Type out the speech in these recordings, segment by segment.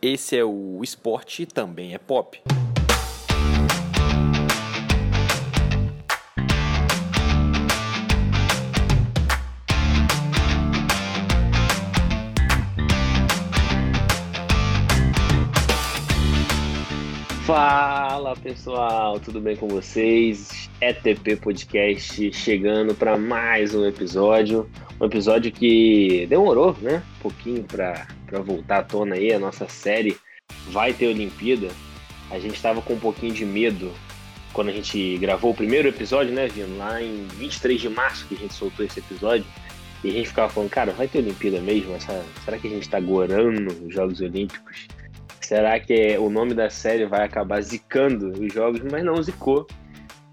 Esse é o Esporte Também é Pop. Fala pessoal, tudo bem com vocês? ETP Podcast chegando para mais um episódio. Um episódio que demorou, né? Um pouquinho para voltar à tona aí. A nossa série vai ter Olimpíada. A gente estava com um pouquinho de medo quando a gente gravou o primeiro episódio, né, Vino? Lá em 23 de março que a gente soltou esse episódio. E a gente ficava falando, cara, vai ter Olimpíada mesmo? Essa, será que a gente está gorando os Jogos Olímpicos? Será que o nome da série vai acabar zicando os jogos? Mas não zicou.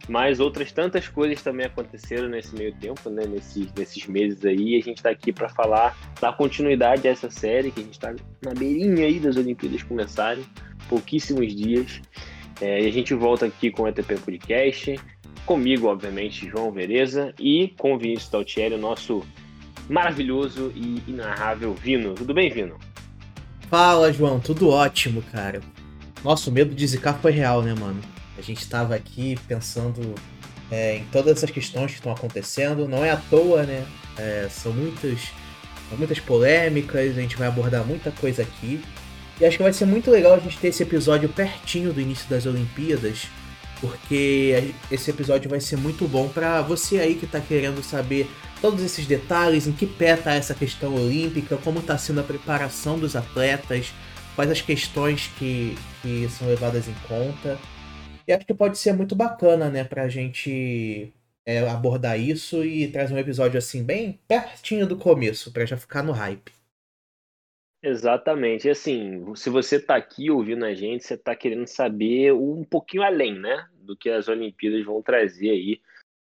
Mas outras tantas coisas também aconteceram nesse meio tempo, né? Nesses, nesses meses aí. A gente está aqui para falar da continuidade dessa série, que a gente está na beirinha aí das Olimpíadas começarem, pouquíssimos dias. É, e a gente volta aqui com o ETP Podcast, comigo, obviamente, João Vereza, e com o Vinícius Taltieri, o nosso maravilhoso e inarrável Vino. Tudo bem, Vino? Fala, João, tudo ótimo, cara. Nosso medo de zicar foi real, né, mano? A gente tava aqui pensando é, em todas essas questões que estão acontecendo. Não é à toa, né? É, são muitas, muitas polêmicas, a gente vai abordar muita coisa aqui. E acho que vai ser muito legal a gente ter esse episódio pertinho do início das Olimpíadas, porque esse episódio vai ser muito bom para você aí que tá querendo saber todos esses detalhes, em que pé tá essa questão olímpica, como está sendo a preparação dos atletas, quais as questões que, que são levadas em conta. E acho que pode ser muito bacana, né, pra gente é, abordar isso e trazer um episódio assim, bem pertinho do começo, para já ficar no hype. Exatamente. Assim, se você tá aqui ouvindo a gente, você tá querendo saber um pouquinho além, né, do que as Olimpíadas vão trazer aí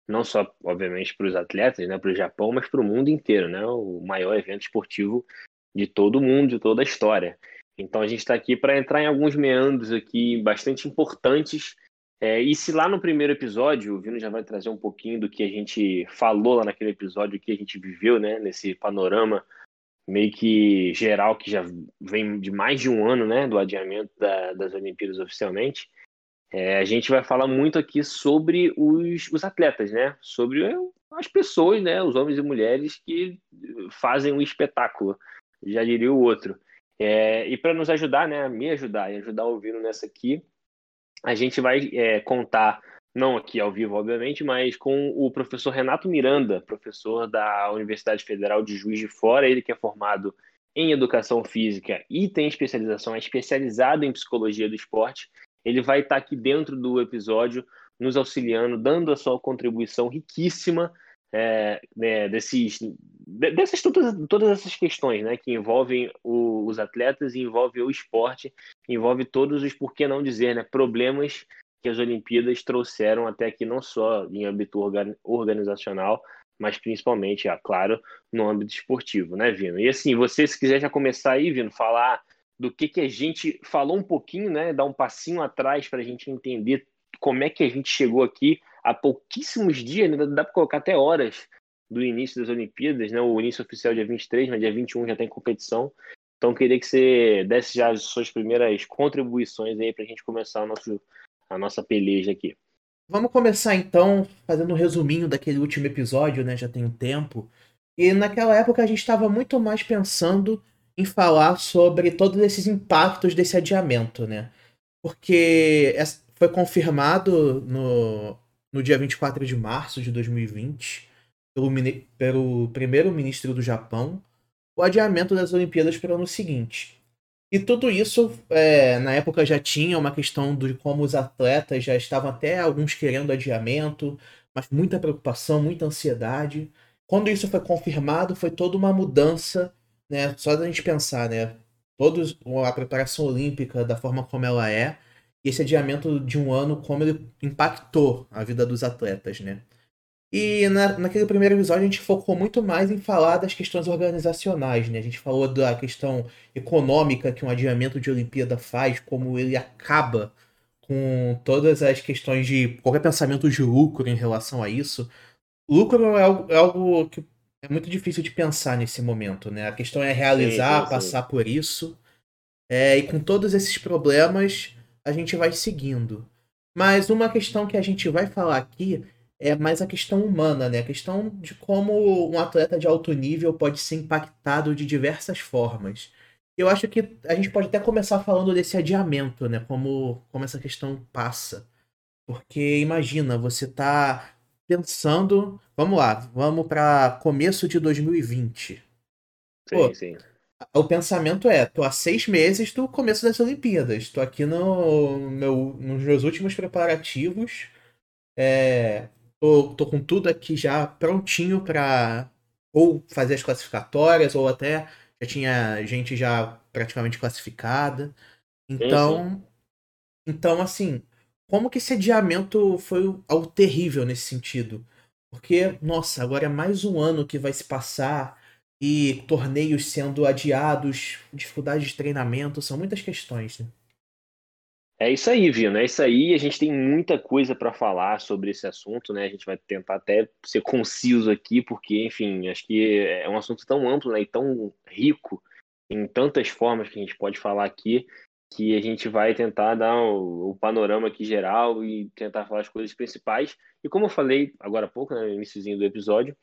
não só, obviamente, para os atletas, né, para o Japão, mas para o mundo inteiro, né, o maior evento esportivo de todo o mundo, de toda a história. Então a gente está aqui para entrar em alguns meandros aqui bastante importantes. É, e se lá no primeiro episódio, o Vino já vai trazer um pouquinho do que a gente falou lá naquele episódio, que a gente viveu, né, nesse panorama meio que geral que já vem de mais de um ano, né, do adiamento da, das Olimpíadas oficialmente. É, a gente vai falar muito aqui sobre os, os atletas, né? Sobre as pessoas, né? Os homens e mulheres que fazem um espetáculo, já diria o outro. É, e para nos ajudar, né? Me ajudar e ajudar o ouvindo nessa aqui, a gente vai é, contar, não aqui ao vivo, obviamente, mas com o professor Renato Miranda, professor da Universidade Federal de Juiz de Fora, ele que é formado em educação física e tem especialização, é especializado em psicologia do esporte. Ele vai estar aqui dentro do episódio, nos auxiliando, dando a sua contribuição riquíssima é, né, desses, dessas todas, todas essas questões né, que envolvem o, os atletas, envolve o esporte, envolve todos os, por que não dizer, né, problemas que as Olimpíadas trouxeram até aqui, não só em âmbito organizacional, mas principalmente, é claro, no âmbito esportivo, né, Vino? E assim, você, se quiser já começar aí, Vino, falar do que, que a gente falou um pouquinho, né? Dar um passinho atrás para a gente entender como é que a gente chegou aqui há pouquíssimos dias, né? dá para colocar até horas do início das Olimpíadas, né? O início oficial é dia 23, mas dia 21 já tem competição. Então queria que você desse já as suas primeiras contribuições aí para a gente começar nosso, a nossa peleja aqui. Vamos começar então fazendo um resuminho daquele último episódio, né? Já tem um tempo. E naquela época a gente estava muito mais pensando em falar sobre todos esses impactos desse adiamento, né? Porque foi confirmado no, no dia 24 de março de 2020 pelo, pelo primeiro-ministro do Japão o adiamento das Olimpíadas para o ano seguinte. E tudo isso, é, na época, já tinha uma questão de como os atletas já estavam até alguns querendo adiamento, mas muita preocupação, muita ansiedade. Quando isso foi confirmado, foi toda uma mudança né, só da gente pensar, né, todos a preparação olímpica da forma como ela é, e esse adiamento de um ano, como ele impactou a vida dos atletas, né. E na, naquele primeiro episódio a gente focou muito mais em falar das questões organizacionais, né? A gente falou da questão econômica que um adiamento de Olimpíada faz, como ele acaba com todas as questões de qualquer pensamento de lucro em relação a isso. Lucro é algo, é algo que é muito difícil de pensar nesse momento, né? A questão é realizar, sim, sim, passar por isso. É, e com todos esses problemas, a gente vai seguindo. Mas uma questão que a gente vai falar aqui é mais a questão humana, né? A questão de como um atleta de alto nível pode ser impactado de diversas formas. Eu acho que a gente pode até começar falando desse adiamento, né? Como, como essa questão passa. Porque imagina, você tá pensando, vamos lá, vamos para começo de 2020. Sim, Pô, sim. O pensamento é, tô há seis meses do começo das Olimpíadas. Tô aqui no meu, nos meus últimos preparativos. É, tô, tô com tudo aqui já prontinho para ou fazer as classificatórias, ou até já tinha gente já praticamente classificada. Então, então assim, como que esse adiamento foi algo terrível nesse sentido? Porque, nossa, agora é mais um ano que vai se passar e torneios sendo adiados, dificuldade de treinamento, são muitas questões, né? É isso aí, Vino. É isso aí. A gente tem muita coisa para falar sobre esse assunto, né? A gente vai tentar até ser conciso aqui, porque, enfim, acho que é um assunto tão amplo né? e tão rico em tantas formas que a gente pode falar aqui, que a gente vai tentar dar o, o panorama aqui geral e tentar falar as coisas principais. E como eu falei agora há pouco, né, no iníciozinho do episódio,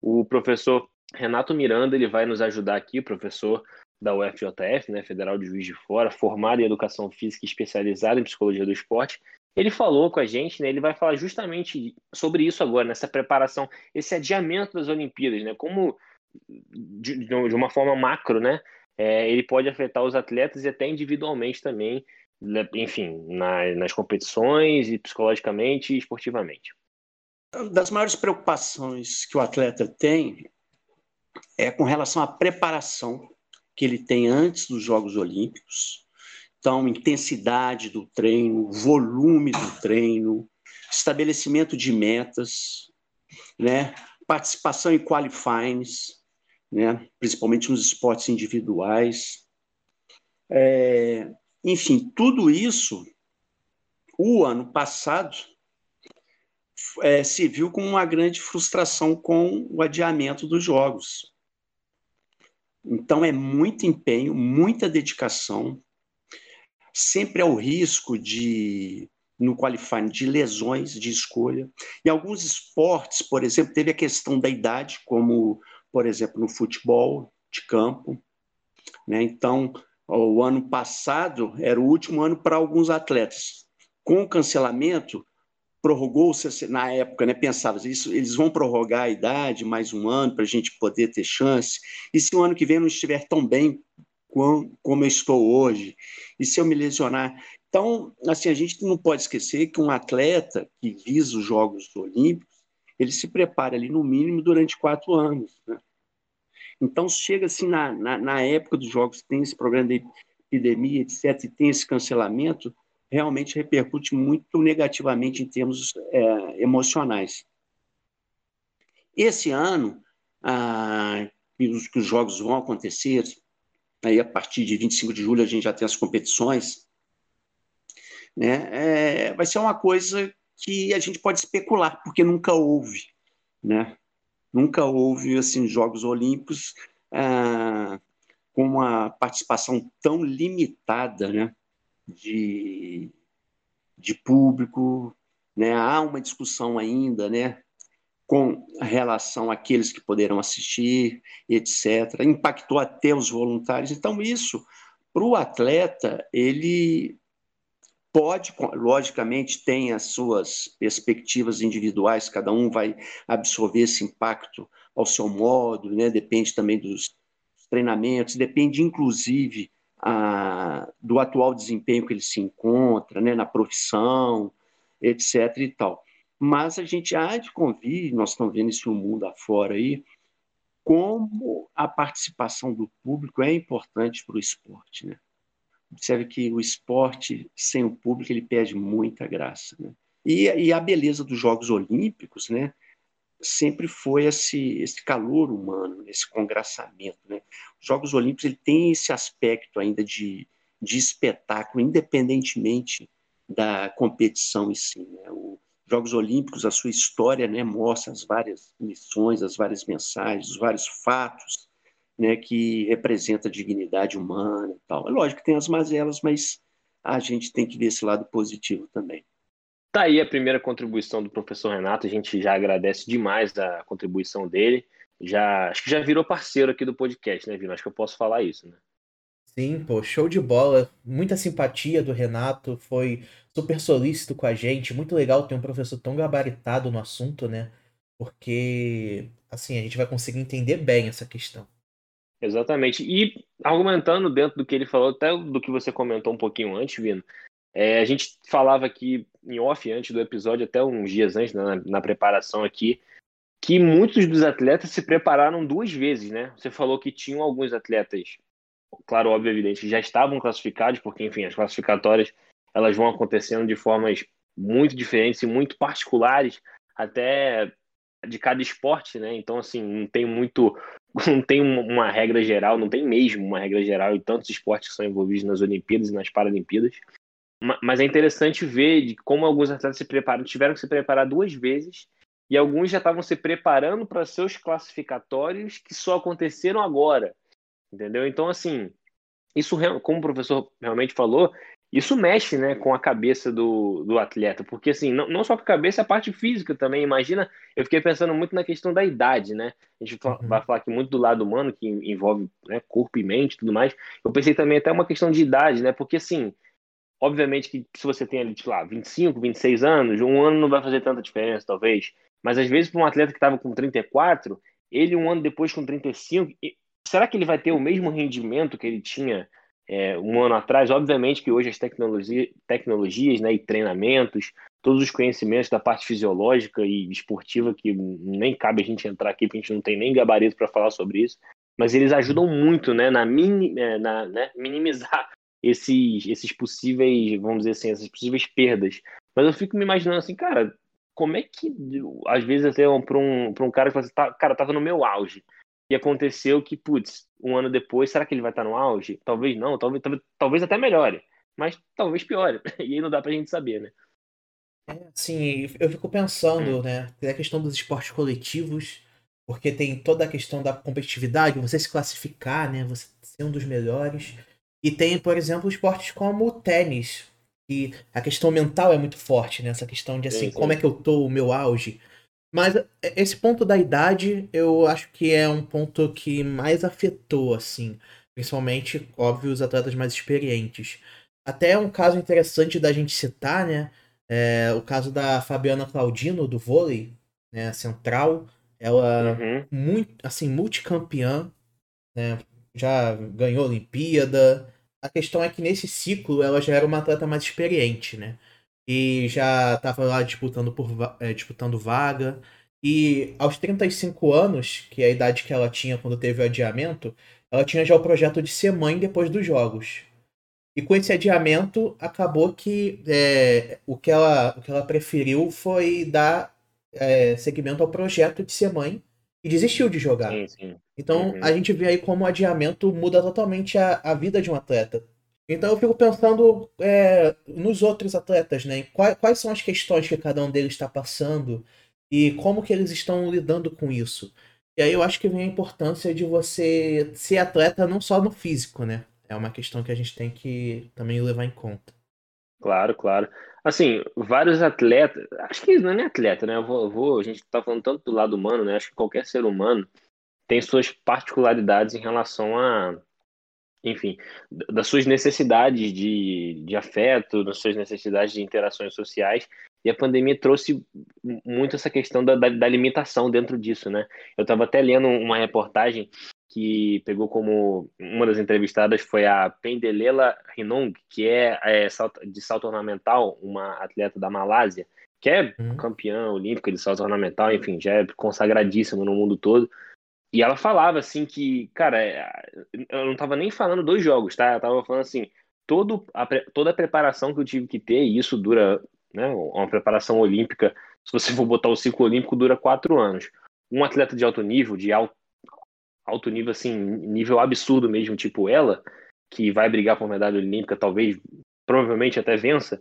o professor Renato Miranda ele vai nos ajudar aqui, professor da UFJF, né, Federal de Juiz de Fora, formado em Educação Física e especializado em Psicologia do Esporte. Ele falou com a gente, né, ele vai falar justamente sobre isso agora, nessa preparação, esse adiamento das Olimpíadas, né, como de, de uma forma macro, né, é, ele pode afetar os atletas e até individualmente também, né, enfim, na, nas competições e psicologicamente e esportivamente. Das maiores preocupações que o atleta tem é com relação à preparação que ele tem antes dos Jogos Olímpicos. Então, intensidade do treino, volume do treino, estabelecimento de metas, né? participação em qualifyings, né? principalmente nos esportes individuais. É, enfim, tudo isso, o ano passado, é, se viu com uma grande frustração com o adiamento dos jogos. Então é muito empenho, muita dedicação. Sempre é o risco de no qualifying de lesões de escolha. Em alguns esportes, por exemplo, teve a questão da idade, como por exemplo no futebol de campo. Né? Então, o ano passado era o último ano para alguns atletas. Com o cancelamento, prorrogou-se na época, né, pensava, isso, eles vão prorrogar a idade mais um ano para a gente poder ter chance. E se o ano que vem não estiver tão bem como, como eu estou hoje? E se eu me lesionar? Então, assim, a gente não pode esquecer que um atleta que visa os Jogos Olímpicos, ele se prepara ali no mínimo durante quatro anos. Né? Então, chega assim na, na, na época dos Jogos, tem esse problema de epidemia, etc., e tem esse cancelamento, realmente repercute muito negativamente em termos é, emocionais. Esse ano, ah, que, os, jogos vão acontecer, aí a partir de 25 de julho a gente já tem as competições, né, é, vai ser uma coisa que a gente pode especular, porque nunca houve, né? Nunca houve assim Jogos Olímpicos ah, com uma participação tão limitada, né? De, de público, né? há uma discussão ainda né? com relação àqueles que poderão assistir, etc. Impactou até os voluntários. Então, isso, para o atleta, ele pode, logicamente, tem as suas perspectivas individuais, cada um vai absorver esse impacto ao seu modo, né? depende também dos treinamentos, depende, inclusive, do atual desempenho que ele se encontra, né, na profissão, etc. e tal. Mas a gente há de convir, nós estamos vendo isso no mundo afora aí, como a participação do público é importante para o esporte. Né? Observe que o esporte sem o público ele perde muita graça. Né? E, e a beleza dos Jogos Olímpicos, né? Sempre foi esse, esse calor humano, esse congraçamento. Né? Os Jogos Olímpicos ele tem esse aspecto ainda de, de espetáculo, independentemente da competição em si. Né? Os Jogos Olímpicos, a sua história, né, mostra as várias missões, as várias mensagens, os vários fatos né, que representa a dignidade humana e tal. É lógico que tem as mazelas, mas a gente tem que ver esse lado positivo também. Tá aí a primeira contribuição do professor Renato, a gente já agradece demais a contribuição dele. Já, acho que já virou parceiro aqui do podcast, né, Vino? Acho que eu posso falar isso, né? Sim, pô, show de bola. Muita simpatia do Renato, foi super solícito com a gente. Muito legal ter um professor tão gabaritado no assunto, né? Porque, assim, a gente vai conseguir entender bem essa questão. Exatamente. E argumentando dentro do que ele falou, até do que você comentou um pouquinho antes, Vino, é, a gente falava aqui em off antes do episódio, até uns dias antes, né, na, na preparação aqui, que muitos dos atletas se prepararam duas vezes, né? Você falou que tinham alguns atletas claro, óbvio, evidente, já estavam classificados, porque, enfim, as classificatórias elas vão acontecendo de formas muito diferentes e muito particulares, até de cada esporte, né? Então, assim, não tem muito, não tem uma regra geral, não tem mesmo uma regra geral em tantos esportes que são envolvidos nas Olimpíadas e nas Paralimpíadas. Mas é interessante ver de como alguns atletas se preparam, tiveram que se preparar duas vezes e alguns já estavam se preparando para seus classificatórios que só aconteceram agora entendeu? Então, assim, isso, como o professor realmente falou, isso mexe né, com a cabeça do, do atleta, porque assim, não, não só com a cabeça, a parte física também. Imagina, eu fiquei pensando muito na questão da idade, né? A gente uhum. vai falar aqui muito do lado humano, que envolve né, corpo e mente e tudo mais. Eu pensei também até uma questão de idade, né? Porque assim, obviamente que se você tem ali, tipo lá, 25, 26 anos, um ano não vai fazer tanta diferença, talvez. Mas às vezes, para um atleta que estava com 34, ele um ano depois com 35, será que ele vai ter o mesmo rendimento que ele tinha é, um ano atrás? Obviamente que hoje as tecnologia, tecnologias né, e treinamentos, todos os conhecimentos da parte fisiológica e esportiva, que nem cabe a gente entrar aqui, porque a gente não tem nem gabarito para falar sobre isso, mas eles ajudam muito né, na, mini, é, na né, minimizar esses, esses possíveis, vamos dizer assim, essas possíveis perdas. Mas eu fico me imaginando assim, cara, como é que, às vezes, até para um, um cara que fala assim, tá, cara, tava no meu auge e aconteceu que, putz, um ano depois, será que ele vai estar no auge? Talvez não, talvez, talvez, talvez até melhore, mas talvez piore. E aí não dá pra gente saber, né? É, sim, eu fico pensando, hum. né? Tem a questão dos esportes coletivos, porque tem toda a questão da competitividade, você se classificar, né? Você ser um dos melhores. E tem, por exemplo, esportes como o tênis, que a questão mental é muito forte, né? Essa questão de assim, sim, sim. como é que eu tô, o meu auge. Mas é, esse ponto da idade, eu acho que é um ponto que mais afetou, assim. Principalmente, óbvio, os atletas mais experientes. Até um caso interessante da gente citar, né? É o caso da Fabiana Claudino, do vôlei, né? Central. Ela, uhum. muito, assim, multicampeã, né? Já ganhou Olimpíada. A questão é que nesse ciclo ela já era uma atleta mais experiente, né? e já estava lá disputando, por, é, disputando vaga. E aos 35 anos, que é a idade que ela tinha quando teve o adiamento, ela tinha já o projeto de ser mãe depois dos jogos. E com esse adiamento, acabou que é, o, que ela, o que ela preferiu foi dar é, seguimento ao projeto de ser mãe e desistiu de jogar. Sim, sim. Então uhum. a gente vê aí como o adiamento muda totalmente a, a vida de um atleta. Então eu fico pensando é, nos outros atletas, né? Quais, quais, são as questões que cada um deles está passando e como que eles estão lidando com isso. E aí eu acho que vem a importância de você ser atleta não só no físico, né? É uma questão que a gente tem que também levar em conta. Claro, claro. Assim, vários atletas, acho que não é nem atleta, né? Eu vou, eu vou, a gente está falando tanto do lado humano, né? Acho que qualquer ser humano tem suas particularidades em relação a enfim, das suas necessidades de, de afeto, das suas necessidades de interações sociais. E a pandemia trouxe muito essa questão da, da, da limitação dentro disso, né? Eu estava até lendo uma reportagem que pegou como uma das entrevistadas foi a Pendelela Rinong, que é, é de salto ornamental, uma atleta da Malásia, que é uhum. campeã olímpica de salto ornamental, enfim, já é consagradíssima no mundo todo. E ela falava assim que, cara, é, eu não tava nem falando dos jogos, tá? Eu tava falando assim, todo a, toda a preparação que eu tive que ter, e isso dura, né? Uma preparação olímpica, se você for botar o ciclo olímpico, dura quatro anos. Um atleta de alto nível, de alto, alto nível, assim, nível absurdo mesmo, tipo ela, que vai brigar por medalha olímpica, talvez, provavelmente até vença,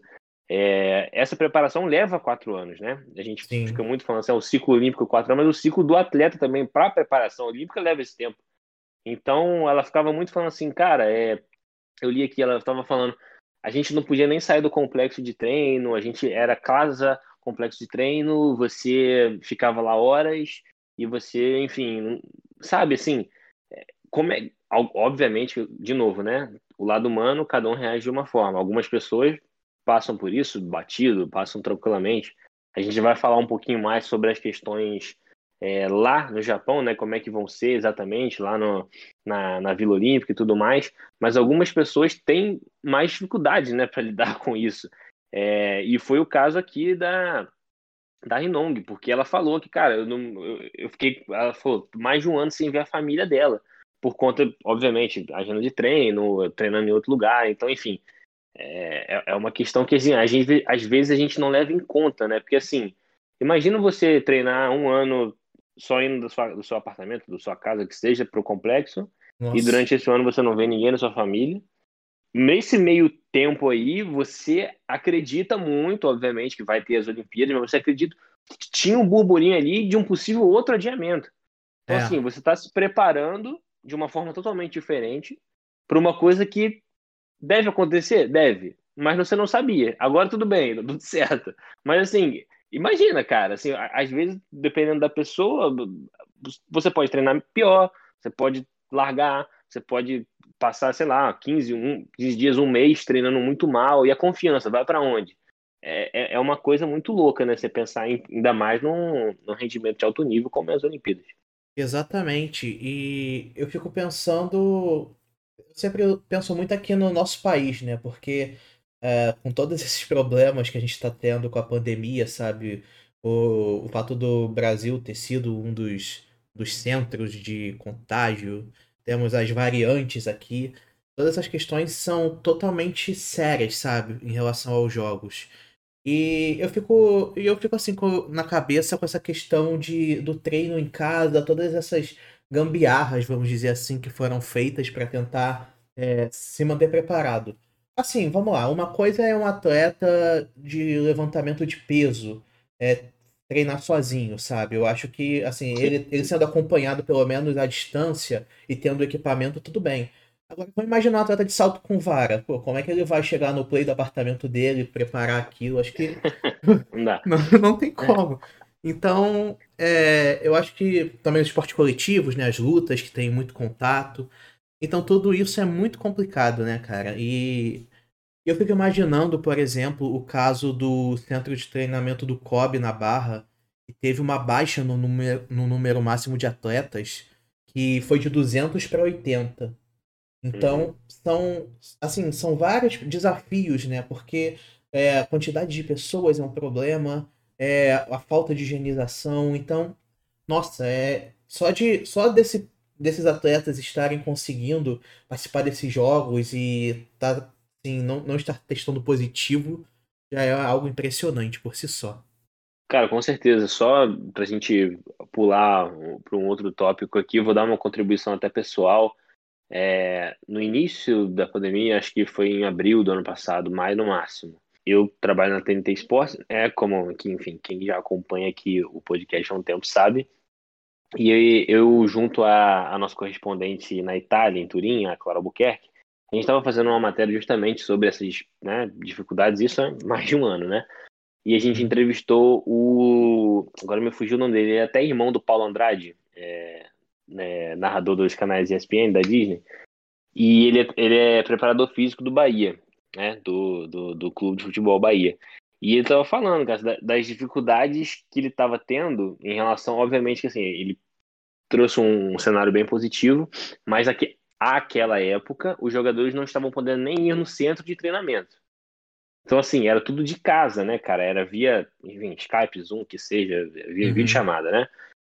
é, essa preparação leva quatro anos, né? A gente Sim. fica muito falando assim, é o ciclo olímpico quatro anos, mas o ciclo do atleta também para a preparação olímpica leva esse tempo. Então ela ficava muito falando assim, cara, é, eu li aqui, ela estava falando, a gente não podia nem sair do complexo de treino, a gente era casa, complexo de treino, você ficava lá horas e você, enfim, sabe assim, é, como é, obviamente, de novo, né? O lado humano, cada um reage de uma forma. Algumas pessoas passam por isso batido, passam tranquilamente. A gente vai falar um pouquinho mais sobre as questões é, lá no Japão, né? Como é que vão ser exatamente lá no, na, na Vila Olímpica e tudo mais. Mas algumas pessoas têm mais dificuldade, né, para lidar com isso. É, e foi o caso aqui da da Rinong, porque ela falou que, cara, eu, não, eu, eu, fiquei, ela falou, mais de um ano sem ver a família dela, por conta, obviamente, agenda de treino, treinando em outro lugar, então, enfim, é, é, é uma questão que assim, a gente, às vezes a gente não leva em conta, né? Porque assim, imagina você treinar um ano só indo do, sua, do seu apartamento, da sua casa, que seja, para o complexo, Nossa. e durante esse ano você não vê ninguém na sua família. Nesse meio tempo aí, você acredita muito, obviamente, que vai ter as Olimpíadas, mas você acredita que tinha um burburinho ali de um possível outro adiamento. Então, é. assim, você está se preparando de uma forma totalmente diferente para uma coisa que Deve acontecer? Deve. Mas você não sabia. Agora tudo bem, tudo certo. Mas assim, imagina, cara, assim, às vezes, dependendo da pessoa, você pode treinar pior, você pode largar, você pode passar, sei lá, 15, um, 15 dias, um mês treinando muito mal, e a confiança vai para onde? É, é, é uma coisa muito louca, né? Você pensar em, ainda mais num, num rendimento de alto nível como é as Olimpíadas. Exatamente. E eu fico pensando sempre penso muito aqui no nosso país, né? Porque é, com todos esses problemas que a gente está tendo com a pandemia, sabe? O, o fato do Brasil ter sido um dos, dos centros de contágio, temos as variantes aqui. Todas essas questões são totalmente sérias, sabe? Em relação aos jogos. E eu fico, eu fico assim com, na cabeça com essa questão de, do treino em casa, todas essas gambiarras, vamos dizer assim, que foram feitas para tentar é, se manter preparado. Assim, vamos lá. Uma coisa é um atleta de levantamento de peso é, treinar sozinho, sabe? Eu acho que, assim, ele, ele sendo acompanhado pelo menos à distância e tendo equipamento, tudo bem. Agora, vamos imaginar um atleta de salto com vara. Pô, como é que ele vai chegar no play do apartamento dele, preparar aquilo? Acho que. não, não, não tem como. Então, é, eu acho que também os esportes coletivos, né, as lutas que tem muito contato. Então, tudo isso é muito complicado, né, cara? E eu fico imaginando, por exemplo, o caso do centro de treinamento do COB na Barra, que teve uma baixa no número, no número máximo de atletas, que foi de 200 para 80. Então, uhum. são, assim, são vários desafios, né? Porque é, a quantidade de pessoas é um problema, é, a falta de higienização. Então, nossa, é só de só desse, desses atletas estarem conseguindo participar desses jogos e tá, assim, não, não estar testando positivo já é algo impressionante por si só. Cara, com certeza. Só para a gente pular para um outro tópico aqui, vou dar uma contribuição até pessoal. É, no início da pandemia, acho que foi em abril do ano passado, maio no máximo, eu trabalho na TNT Sports, é como, que, enfim, quem já acompanha aqui o podcast há um tempo sabe. E eu, junto a, a nossa correspondente na Itália, em Turim, a Clara Albuquerque, a gente estava fazendo uma matéria justamente sobre essas né, dificuldades, isso há mais de um ano, né? E a gente uhum. entrevistou o. Agora me fugiu o nome dele, ele é até irmão do Paulo Andrade, é, né, narrador dos canais ESPN da Disney. E ele é, ele é preparador físico do Bahia né, do, do, do Clube de Futebol Bahia. E ele estava falando, cara, das dificuldades que ele estava tendo em relação, obviamente, que assim, ele trouxe um, cenário bem positivo, mas aqui, àquela época os jogadores não estavam podendo nem ir no centro de treinamento. Então, assim, era tudo de casa, né, cara? Era via, enfim, Skype, Zoom, que seja, via uhum. videochamada, né?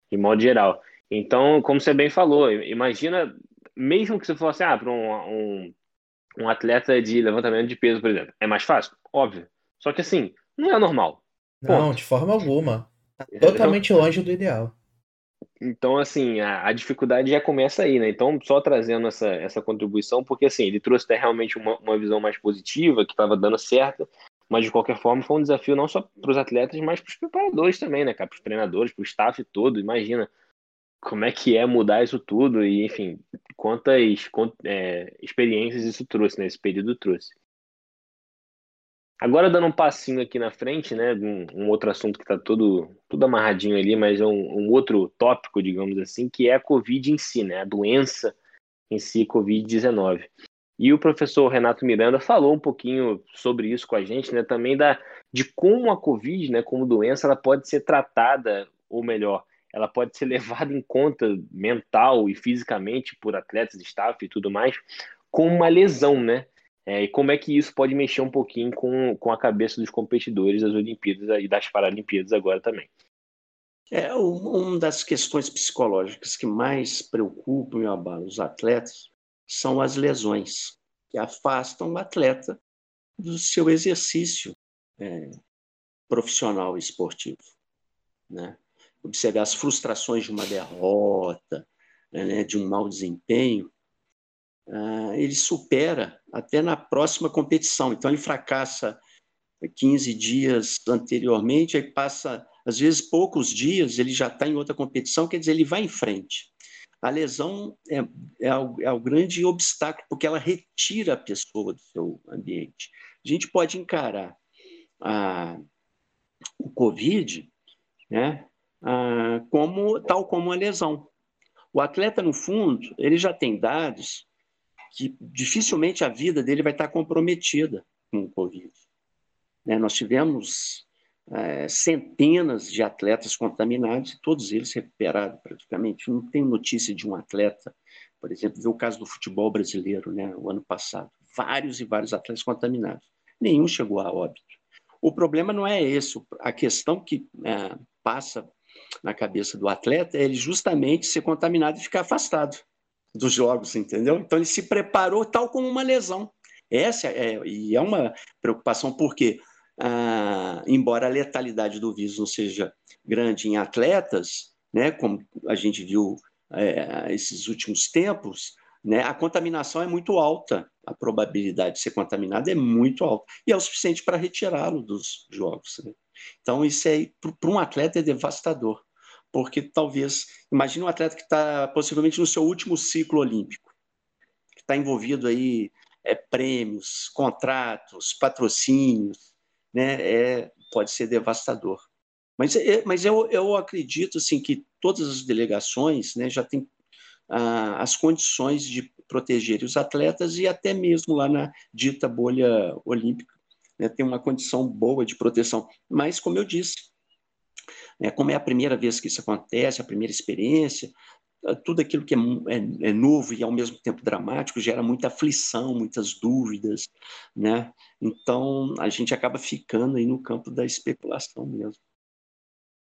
De modo geral. Então, como você bem falou, imagina, mesmo que você fosse, ah, para um, um um atleta de levantamento de peso, por exemplo. É mais fácil? Óbvio. Só que assim, não é normal. Não, de forma alguma. Tá totalmente longe do ideal. Então, assim, a, a, dificuldade já começa aí, né? Então, só trazendo essa, essa contribuição, porque assim, ele trouxe até realmente uma, uma visão mais positiva, que estava dando certo, mas de qualquer forma foi um desafio não só para os atletas, mas para os preparadores também, né, cara? Para os treinadores, para o staff todo. Imagina como é que é mudar isso tudo e, enfim, quantas, quantas é, experiências isso trouxe, né? Esse período trouxe. Agora, dando um passinho aqui na frente, né? Um, um outro assunto que está tudo, tudo amarradinho ali, mas é um, um, outro tópico, digamos assim, que é a Covid em si, né? A doença em si, Covid-19. E o professor Renato Miranda falou um pouquinho sobre isso com a gente, né? Também da, de como a Covid, né, como doença, ela pode ser tratada, ou melhor, ela pode ser levada em conta mental e fisicamente por atletas, staff e tudo mais, como uma lesão, né? É, e como é que isso pode mexer um pouquinho com, com a cabeça dos competidores das Olimpíadas e das Paralimpíadas agora também? É uma das questões psicológicas que mais preocupam e abalam os atletas são as lesões que afastam o atleta do seu exercício é, profissional e esportivo, né? Observar as frustrações de uma derrota, né, de um mau desempenho, uh, ele supera até na próxima competição. Então, ele fracassa 15 dias anteriormente, aí passa, às vezes, poucos dias, ele já está em outra competição, quer dizer, ele vai em frente. A lesão é, é, o, é o grande obstáculo, porque ela retira a pessoa do seu ambiente. A gente pode encarar a, o Covid né, a, como, tal como uma lesão. O atleta, no fundo, ele já tem dados que dificilmente a vida dele vai estar comprometida com o Covid. Né? Nós tivemos é, centenas de atletas contaminados todos eles recuperados praticamente. Não tem notícia de um atleta, por exemplo, ver o caso do futebol brasileiro, né, o ano passado. Vários e vários atletas contaminados. Nenhum chegou a óbito. O problema não é esse. A questão que é, passa na cabeça do atleta é ele justamente ser contaminado e ficar afastado dos jogos, entendeu? Então ele se preparou tal como uma lesão. Essa é, e é uma preocupação porque, ah, embora a letalidade do vírus não seja grande em atletas, né, como a gente viu é, esses últimos tempos, né, a contaminação é muito alta, a probabilidade de ser contaminado é muito alta e é o suficiente para retirá-lo dos jogos. Né? Então isso aí para um atleta é devastador porque talvez, imagine um atleta que está possivelmente no seu último ciclo olímpico, que está envolvido aí é, prêmios, contratos, patrocínios, né? É, pode ser devastador. Mas, é, mas eu, eu acredito assim que todas as delegações, né, já têm ah, as condições de proteger os atletas e até mesmo lá na dita bolha olímpica, né, tem uma condição boa de proteção. Mas, como eu disse, né? Como é a primeira vez que isso acontece, a primeira experiência, ah, tudo aquilo que é, é, é, novo e ao mesmo tempo dramático gera muita aflição, muitas dúvidas, né? Então a gente acaba ficando aí no campo da especulação mesmo.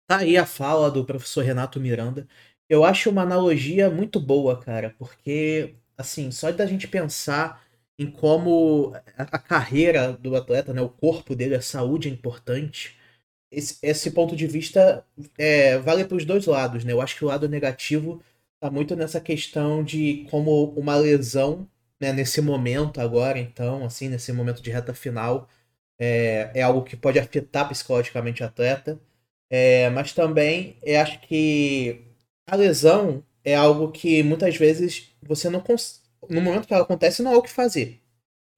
Tá aí a fala do professor Renato Miranda. Eu acho uma analogia muito boa, cara, porque assim, só da gente pensar em como a carreira do atleta, né, o corpo dele, a saúde é importante esse, esse ponto de vista é, vale para os dois lados, né? Eu acho que o lado negativo está muito nessa questão de como uma lesão, né, nesse momento agora, então, assim, nesse momento de reta final, é, é algo que pode afetar psicologicamente o atleta. É, mas também eu acho que a lesão é algo que muitas vezes você não no momento que ela acontece não há o que fazer.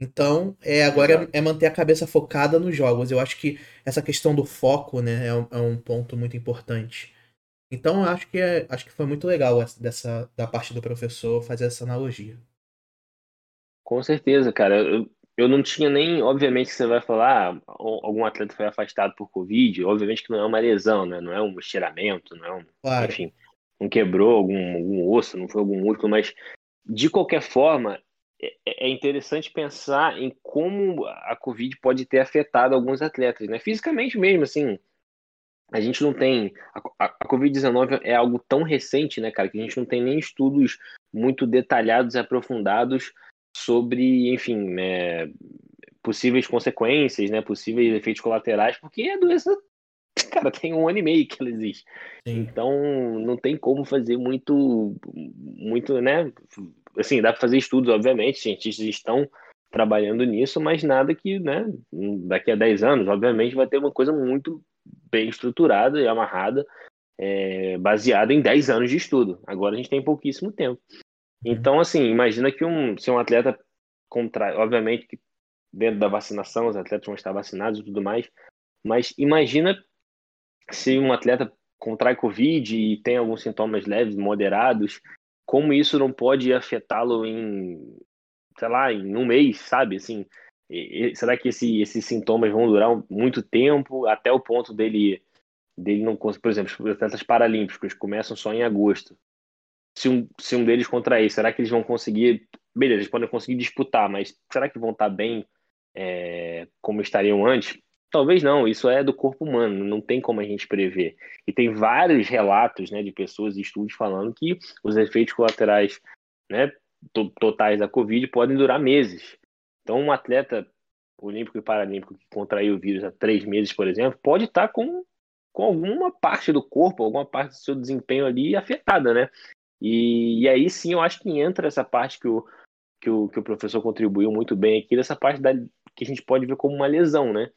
Então, é agora é manter a cabeça focada nos jogos. Eu acho que essa questão do foco, né, é um, é um ponto muito importante. Então, eu acho que é, acho que foi muito legal essa, dessa da parte do professor fazer essa analogia. Com certeza, cara. Eu, eu não tinha nem, obviamente, que você vai falar, ah, algum atleta foi afastado por Covid, obviamente que não é uma lesão, né? Não é um estiramento, não é um, claro. enfim, não quebrou algum, algum osso, não foi algum músculo, mas de qualquer forma, é, é interessante pensar em como a Covid pode ter afetado alguns atletas, né? Fisicamente mesmo, assim. A gente não tem. A, a Covid-19 é algo tão recente, né, cara, que a gente não tem nem estudos muito detalhados e aprofundados sobre, enfim, né, possíveis consequências, né, possíveis efeitos colaterais, porque a doença, cara, tem um ano e meio que ela existe. Sim. Então, não tem como fazer muito, muito, né, assim, dá para fazer estudos, obviamente, cientistas estão trabalhando nisso, mas nada que, né, daqui a 10 anos, obviamente, vai ter uma coisa muito bem estruturada e amarrada é, baseado em 10 anos de estudo. Agora a gente tem pouquíssimo tempo. Então, assim, imagina que um, se um atleta contrai, obviamente que dentro da vacinação, os atletas vão estar vacinados e tudo mais, mas imagina se um atleta contrai Covid e tem alguns sintomas leves, moderados, como isso não pode afetá-lo em, sei lá, em um mês, sabe? Assim, será que esse, esses sintomas vão durar muito tempo, até o ponto dele, dele não por exemplo, os atletas paralímpicos começam só em agosto. Se um, se um deles contrair, será que eles vão conseguir? Beleza, eles podem conseguir disputar, mas será que vão estar bem é, como estariam antes? Talvez não, isso é do corpo humano, não tem como a gente prever. E tem vários relatos né, de pessoas e estudos falando que os efeitos colaterais né, totais da Covid podem durar meses. Então, um atleta olímpico e paralímpico que contraiu o vírus há três meses, por exemplo, pode estar com, com alguma parte do corpo, alguma parte do seu desempenho ali afetada, né? E, e aí sim eu acho que entra essa parte que o, que o, que o professor contribuiu muito bem aqui, dessa parte da, que a gente pode ver como uma lesão, né?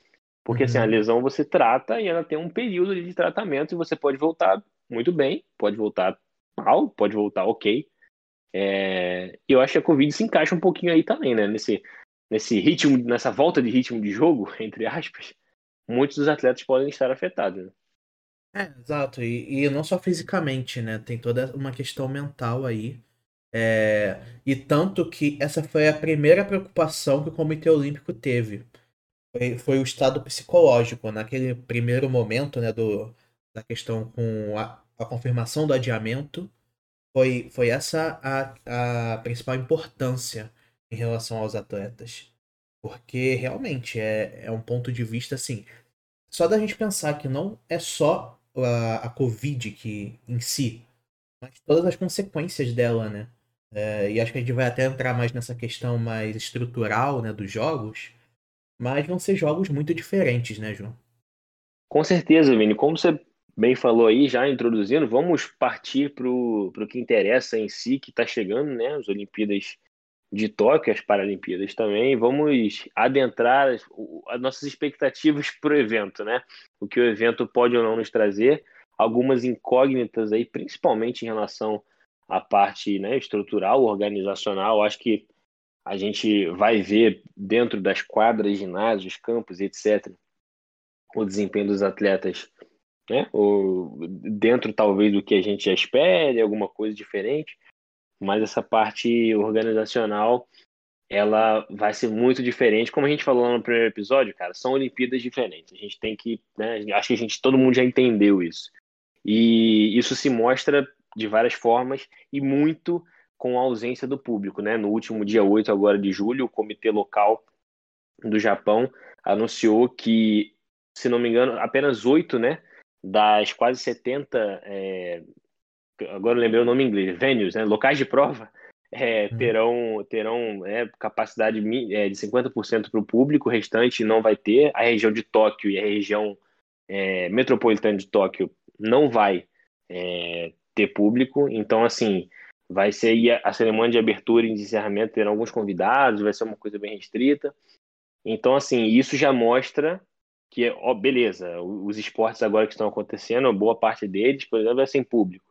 Porque uhum. assim, a uhum. lesão você trata e ela tem um período de tratamento e você pode voltar muito bem, pode voltar mal, pode voltar ok. É, eu acho que a Covid se encaixa um pouquinho aí também, né? Nesse, nesse ritmo, nessa volta de ritmo de jogo, entre aspas, muitos dos atletas podem estar afetados. Né? É, exato. E, e não só fisicamente, né? Tem toda uma questão mental aí. É, e tanto que essa foi a primeira preocupação que o Comitê Olímpico teve. Foi, foi o estado psicológico. Naquele primeiro momento né, do, da questão com a, a confirmação do adiamento, foi, foi essa a, a principal importância em relação aos atletas. Porque realmente é, é um ponto de vista assim. Só da gente pensar que não é só a, a Covid que em si, mas todas as consequências dela, né? É, e acho que a gente vai até entrar mais nessa questão mais estrutural né, dos jogos. Mas vão ser jogos muito diferentes, né, João? Com certeza, Vini. Como você bem falou aí, já introduzindo, vamos partir para o que interessa em si, que está chegando, né? As Olimpíadas de Tóquio, as Paralimpíadas também. Vamos adentrar as, as nossas expectativas para o evento, né? O que o evento pode ou não nos trazer. Algumas incógnitas aí, principalmente em relação a parte né, estrutural, organizacional. Acho que a gente vai ver dentro das quadras, ginásios, campos, etc., o desempenho dos atletas, né? Ou dentro talvez do que a gente já espere, alguma coisa diferente, mas essa parte organizacional ela vai ser muito diferente, como a gente falou no primeiro episódio, cara, são Olimpíadas diferentes. A gente tem que, né, acho que a gente todo mundo já entendeu isso. E isso se mostra de várias formas e muito com a ausência do público. Né? No último dia 8 agora de julho, o comitê local do Japão anunciou que, se não me engano, apenas oito né, das quase 70, é, agora lembrei o nome em inglês, venues, né, locais de prova, é, uhum. terão, terão é, capacidade de 50% para o público, o restante não vai ter. A região de Tóquio e a região é, metropolitana de Tóquio não vai é, ter público. Então, assim, vai ser a cerimônia de abertura e de encerramento terão alguns convidados, vai ser uma coisa bem restrita. Então, assim, isso já mostra que, ó, beleza, os esportes agora que estão acontecendo, boa parte deles, por exemplo, é sem público.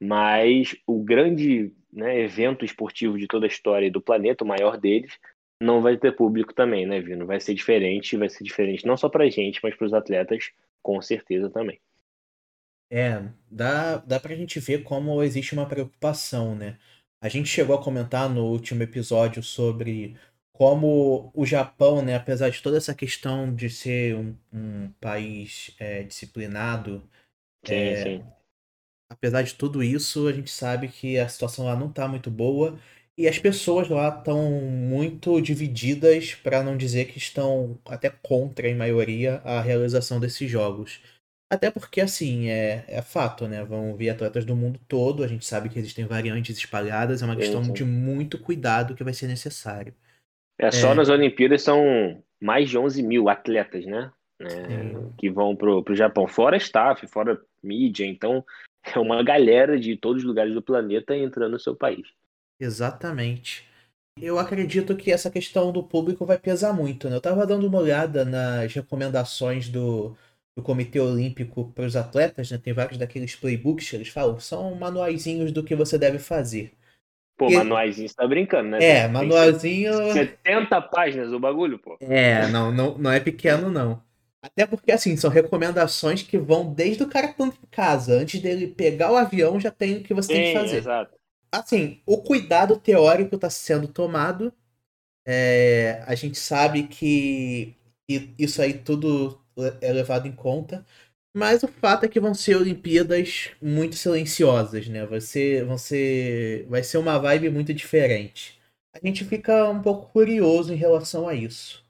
Mas o grande né, evento esportivo de toda a história do planeta, o maior deles, não vai ter público também, né, Vino? Vai ser diferente, vai ser diferente não só para a gente, mas para os atletas, com certeza também. É, dá, dá pra gente ver como existe uma preocupação, né? A gente chegou a comentar no último episódio sobre como o Japão, né, apesar de toda essa questão de ser um, um país é, disciplinado, sim, é, sim. apesar de tudo isso, a gente sabe que a situação lá não tá muito boa e as pessoas lá estão muito divididas, para não dizer que estão até contra, em maioria, a realização desses jogos. Até porque, assim, é, é fato, né? Vão vir atletas do mundo todo, a gente sabe que existem variantes espalhadas, é uma questão de muito cuidado que vai ser necessário. É, só é... nas Olimpíadas são mais de 11 mil atletas, né? É, que vão pro, pro Japão, fora staff, fora mídia, então é uma galera de todos os lugares do planeta entrando no seu país. Exatamente. Eu acredito que essa questão do público vai pesar muito, né? Eu tava dando uma olhada nas recomendações do, do Comitê Olímpico para os atletas, né? Tem vários daqueles playbooks que eles falam, são manuaizinhos do que você deve fazer. Pô, E- manuaizinho, você tá brincando, né? É, Tem manualzinho. 70 páginas o bagulho, pô. É, não, não, não é pequeno, não. Até porque, assim, são recomendações que vão desde o cara estando em casa. Antes dele pegar o avião, já tem o que você tem que Sim, fazer. exato. Assim, o cuidado teórico está sendo tomado. É, a gente sabe que isso aí tudo é levado em conta. Mas o fato é que vão ser Olimpíadas muito silenciosas, né? Vai ser, vão ser, vai ser uma vibe muito diferente. A gente fica um pouco curioso em relação a isso.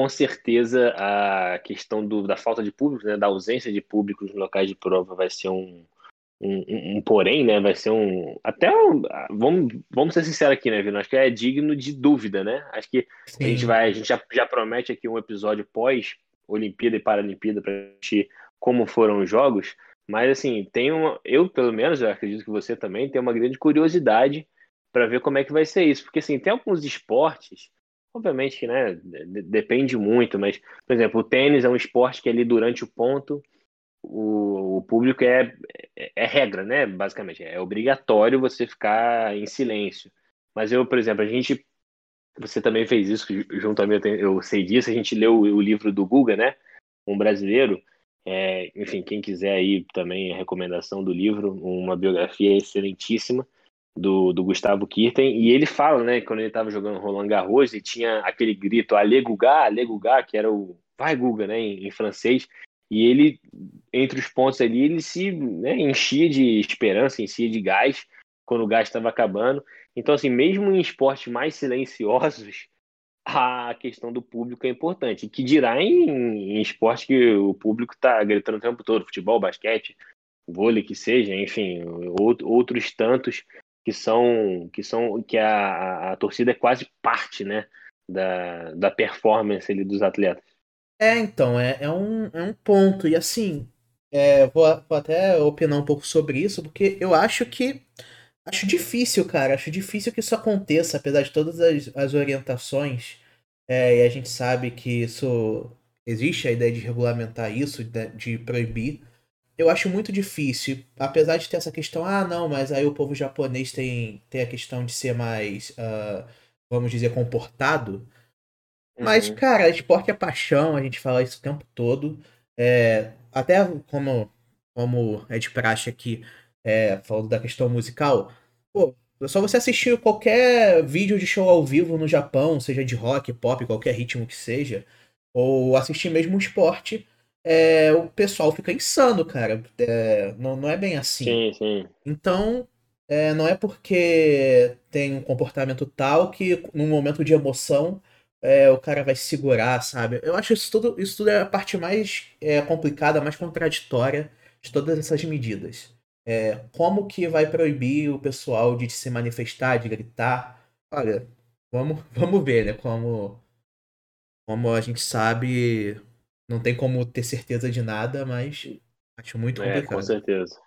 Com certeza a questão do, da falta de público, né, da ausência de público nos locais de prova vai ser um, um, um- um porém, né? Vai ser um. Até um, vamos, vamos ser sinceros aqui, né, Vino? Acho que é digno de dúvida, né? Acho que a gente Sim. vai, a gente já, já promete aqui um episódio pós Olimpíada e Paralimpíada para gente como foram os jogos, mas assim, tem uma, eu pelo menos, eu acredito que você também tem uma grande curiosidade para ver como é que vai ser isso, porque assim, tem alguns esportes, obviamente que, né, de- depende muito, mas por exemplo, o tênis é um esporte que ali durante o ponto o, o público é, é, é regra, né? Basicamente, é obrigatório você ficar em silêncio. Mas eu, por exemplo, a gente você também fez isso ju- junto a mim, eu, sei disso. A gente leu o, livro do Guga, né? Um brasileiro. É, enfim, quem quiser aí também a recomendação do livro, uma biografia excelentíssima do, do Gustavo Kirten. E ele fala, né? Quando ele estava jogando Roland Garros e tinha aquele grito Ale Guga, Ale Guga, que era o vai Guga, né? Em, em francês. E ele, entre os pontos ali, ele se né, enchia de esperança, enchia de gás quando o gás estava acabando. Então, assim, mesmo em esportes mais silenciosos, a questão do público é importante. Que dirá em, em esporte que o público está gritando o tempo todo, futebol, basquete, vôlei que seja, enfim, out- outros tantos que são que são que a, a, a torcida é quase parte, né, da, da performance ali dos atletas. É, então, é, é, um, é um ponto. E assim, é, vou, vou até opinar um pouco sobre isso, porque eu acho que. Acho difícil, cara. Acho difícil que isso aconteça, apesar de todas as, as orientações. É, e a gente sabe que isso. Existe a ideia de regulamentar isso, de, de proibir. Eu acho muito difícil, apesar de ter essa questão, ah, não, mas aí o povo japonês tem, tem a questão de ser mais, ah, vamos dizer, comportado. Mas, Uhum. cara, esporte é paixão, a gente fala isso o tempo todo. É, até como, como é de praxe aqui, é, falando da questão musical, pô, é só você assistir qualquer vídeo de show ao vivo no Japão, seja de rock, pop, qualquer ritmo que seja, ou assistir mesmo um esporte, é, o pessoal fica insano, cara. É, não, não é bem assim. Sim, sim. Então, é, não é porque tem um comportamento tal que num momento de emoção é, o cara vai se segurar, sabe? Eu acho isso tudo, isso tudo é a parte mais é, complicada, mais contraditória de todas essas medidas. É, como que vai proibir o pessoal de se manifestar, de gritar? Olha, vamos, vamos ver, né? Como, como a gente sabe, não tem como ter certeza de nada, mas acho muito É, com complicado. certeza.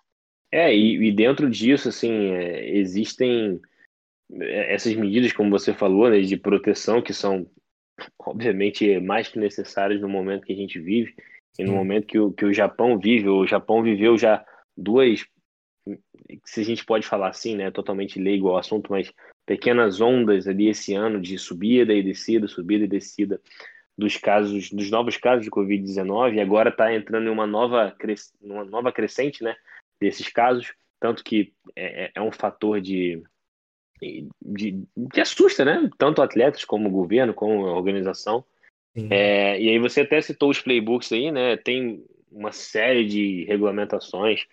É, e, e dentro disso, assim, é, existem é, essas medidas, como você falou, né, de proteção, que são, obviamente, mais que necessárias no momento que a gente vive, e no Sim. momento que o, que o Japão vive. O Japão viveu já duas, se a gente pode falar assim, né, totalmente leigo ao assunto, mas pequenas ondas ali esse ano de subida e descida, subida e descida dos casos, dos novos casos de Covid-19, e agora está entrando em uma nova, uma nova crescente, né, desses casos, tanto que é, é um fator de, de que assusta, né, tanto atletas como o governo, como a organização. É, e aí você até citou os playbooks aí, né, tem uma série de regulamentações,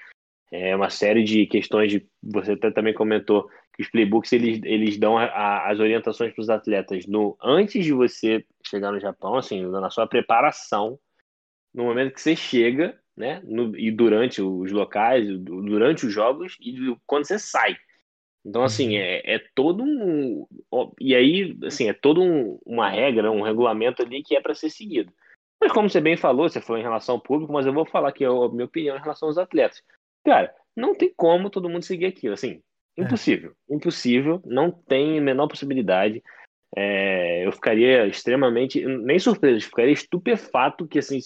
é uma série de questões de, você até também comentou que os playbooks eles, eles dão a- a- as orientações para os atletas no antes de você chegar no Japão, assim, na sua preparação, no momento que você chega, né, no- e durante os locais, du- durante os jogos e do- quando você sai. Então, assim, Uhum. é, é todo um. E aí, assim, é todo um- uma regra, um regulamento ali que é para ser seguido. Mas, como você bem falou, você falou em relação ao público, mas eu vou falar aqui a minha opinião em relação aos atletas. Cara, não tem como todo mundo seguir aquilo. Assim, É. impossível. Impossível. Não tem a menor possibilidade. É, eu ficaria extremamente. Nem surpreso, ficaria estupefato que, assim,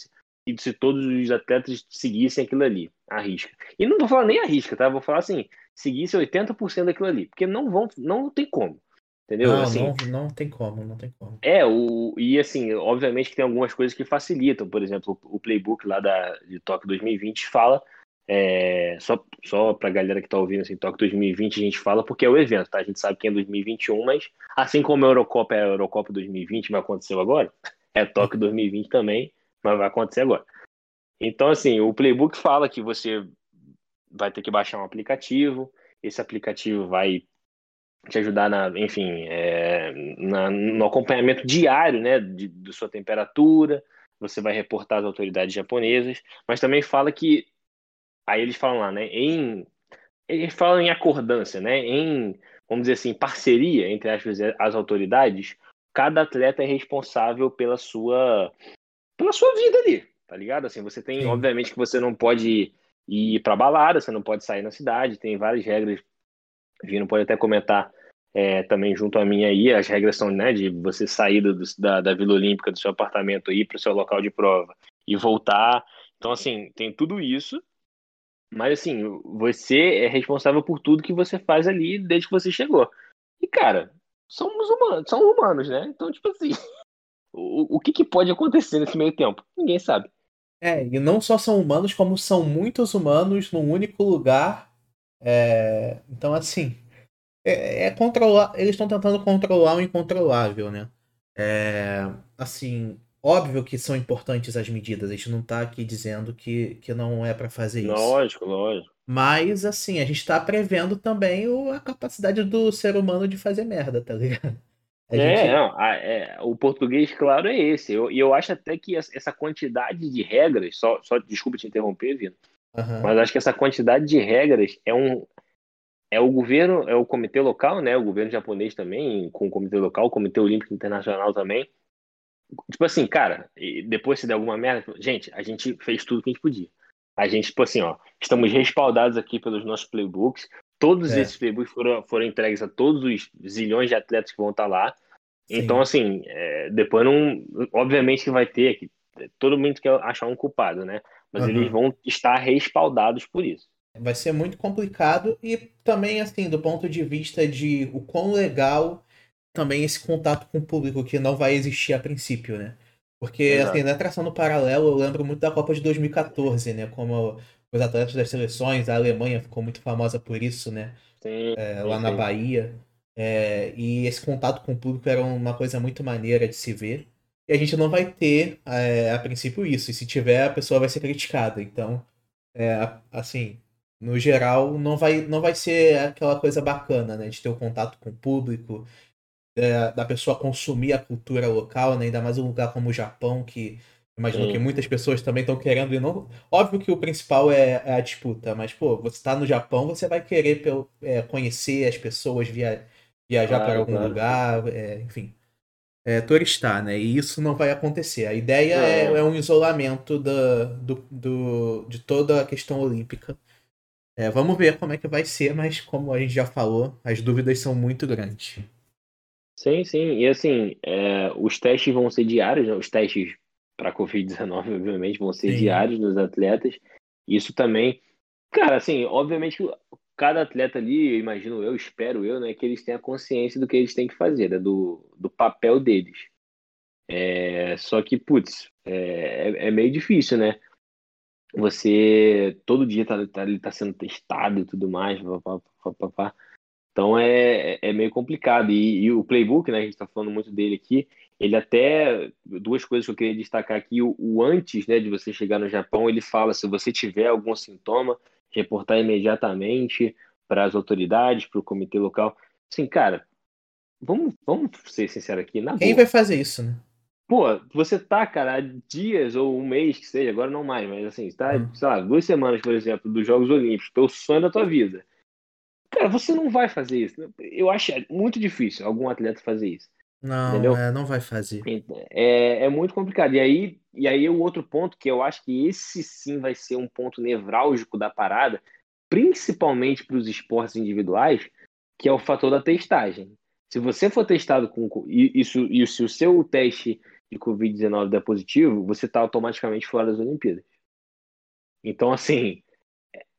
se todos os atletas seguissem aquilo ali, a risca. E não vou falar nem a risca, tá? Vou falar assim, seguisse 80% daquilo ali, porque não vão, não tem como. Entendeu? Não, assim, não, não tem como, não tem como. É, o, e assim, obviamente que tem algumas coisas que facilitam. Por exemplo, o playbook lá da, de Tóquio 2020 fala, é, só, só pra galera que tá ouvindo, assim, Tóquio 2020 a gente fala porque é o evento, tá? A gente sabe que é 2021, mas assim como a Eurocopa é a Eurocopa 2020, mas aconteceu agora, é Tóquio 2020 também, mas vai acontecer agora. Então, assim, o playbook fala que você vai ter que baixar um aplicativo, esse aplicativo vai te ajudar na, enfim, é, na, no acompanhamento diário, né, de, de sua temperatura, você vai reportar às autoridades japonesas, mas também fala que, aí eles falam lá, né, em, eles falam em acordância, né, em, vamos dizer assim, parceria entre aspas, as autoridades, cada atleta é responsável pela sua, pela sua vida ali, tá ligado? Assim, você tem, obviamente que você não pode ir para balada, você não pode sair na cidade, tem várias regras Vino pode até comentar é, também junto a mim aí, as regras são né, de você sair do, da, da Vila Olímpica, do seu apartamento, ir para o seu local de prova e voltar. Então, assim, tem tudo isso, mas assim, você é responsável por tudo que você faz ali desde que você chegou. E, cara, somos humanos, são humanos, né? Então, tipo assim, o, o que, que pode acontecer nesse meio tempo? Ninguém sabe. É, e não só são humanos, como são muitos humanos num único lugar é, então, assim, é, é controlar. Eles estão tentando controlar o incontrolável, né? É, assim, óbvio que são importantes as medidas. A gente não tá aqui dizendo que, que não é para fazer isso. Lógico, lógico. Mas, assim, a gente tá prevendo também o, a capacidade do ser humano de fazer merda, tá ligado? A é, gente... não, a, é, o português, claro, é esse. E eu, eu acho até que essa quantidade de regras, só, só desculpa te interromper, Vino, Uhum. Mas acho que essa quantidade de regras é um é o governo, é o comitê local, né? O governo japonês também, com o comitê local, o comitê olímpico internacional também. Tipo assim, cara, depois se der alguma merda, gente, a gente fez tudo que a gente podia. A gente, tipo assim, ó, estamos respaldados aqui pelos nossos playbooks. Todos é. esses playbooks foram, foram entregues a todos os zilhões de atletas que vão estar lá. Sim. Então, assim, é, depois não. Obviamente que vai ter, que todo mundo quer achar um culpado, né? mas uhum. eles vão estar respaldados por isso. Vai ser muito complicado e também, assim, do ponto de vista de o quão legal também esse contato com o público que não vai existir a princípio, né? Porque, Exato. assim, na tração no paralelo, eu lembro muito da Copa de 2014, né? Como os atletas das seleções, a Alemanha ficou muito famosa por isso, né? Sim, é, lá sim. na Bahia. É, e esse contato com o público era uma coisa muito maneira de se ver. E a gente não vai ter, é, a princípio, isso. E se tiver, a pessoa vai ser criticada. Então, é, assim, no geral, não vai, não vai ser aquela coisa bacana, né? De ter o um contato com o público, é, da pessoa consumir a cultura local, né? Ainda mais um lugar como o Japão, que imagino que muitas pessoas também estão querendo e não. Óbvio que o principal é, é, a disputa, mas, pô, você está no Japão, você vai querer é, conhecer as pessoas, via, viajar para algum claro. lugar, é, enfim é, turistar, né? E isso não vai acontecer. A ideia é, é um isolamento da, do, do, de toda a questão olímpica. É, vamos ver como é que vai ser, mas como a gente já falou, as dúvidas são muito grandes. Sim, sim. E assim, é, os testes vão ser diários, né? os testes para Covid-19, obviamente, vão ser sim. diários nos atletas. Isso também. Cara, assim, obviamente cada atleta ali, eu imagino eu, espero eu, né, que eles tenham consciência do que eles têm que fazer, né, do, do papel deles. É, só que, putz, é, é, é meio difícil, né? Você todo dia tá, tá, tá sendo testado e tudo mais, pá, pá, pá, então é, é meio complicado. E, e, o playbook, né, a gente está falando muito dele aqui, ele até. Duas coisas que eu queria destacar aqui: o, o antes né, de você chegar no Japão, ele fala se você tiver algum sintoma, reportar imediatamente para as autoridades, para o comitê local. Assim, cara, vamos, vamos ser sinceros aqui. Quem boa. vai fazer isso, né? Pô, você tá, cara, há dias ou um mês que seja, agora não mais, mas assim, está, hum. sei lá, duas semanas, por exemplo, dos Jogos Olímpicos, pelo sonho da tua vida. Cara, você não vai fazer isso. Eu acho muito difícil algum atleta fazer isso. Não, é, não vai fazer. É, é muito complicado. E aí, e aí o outro ponto que eu acho que esse sim vai ser um ponto nevrálgico da parada, principalmente para os esportes individuais, que é o fator da testagem. Se você for testado com isso e se o seu teste de Covid-19 der positivo, você está automaticamente fora das Olimpíadas. Então, assim,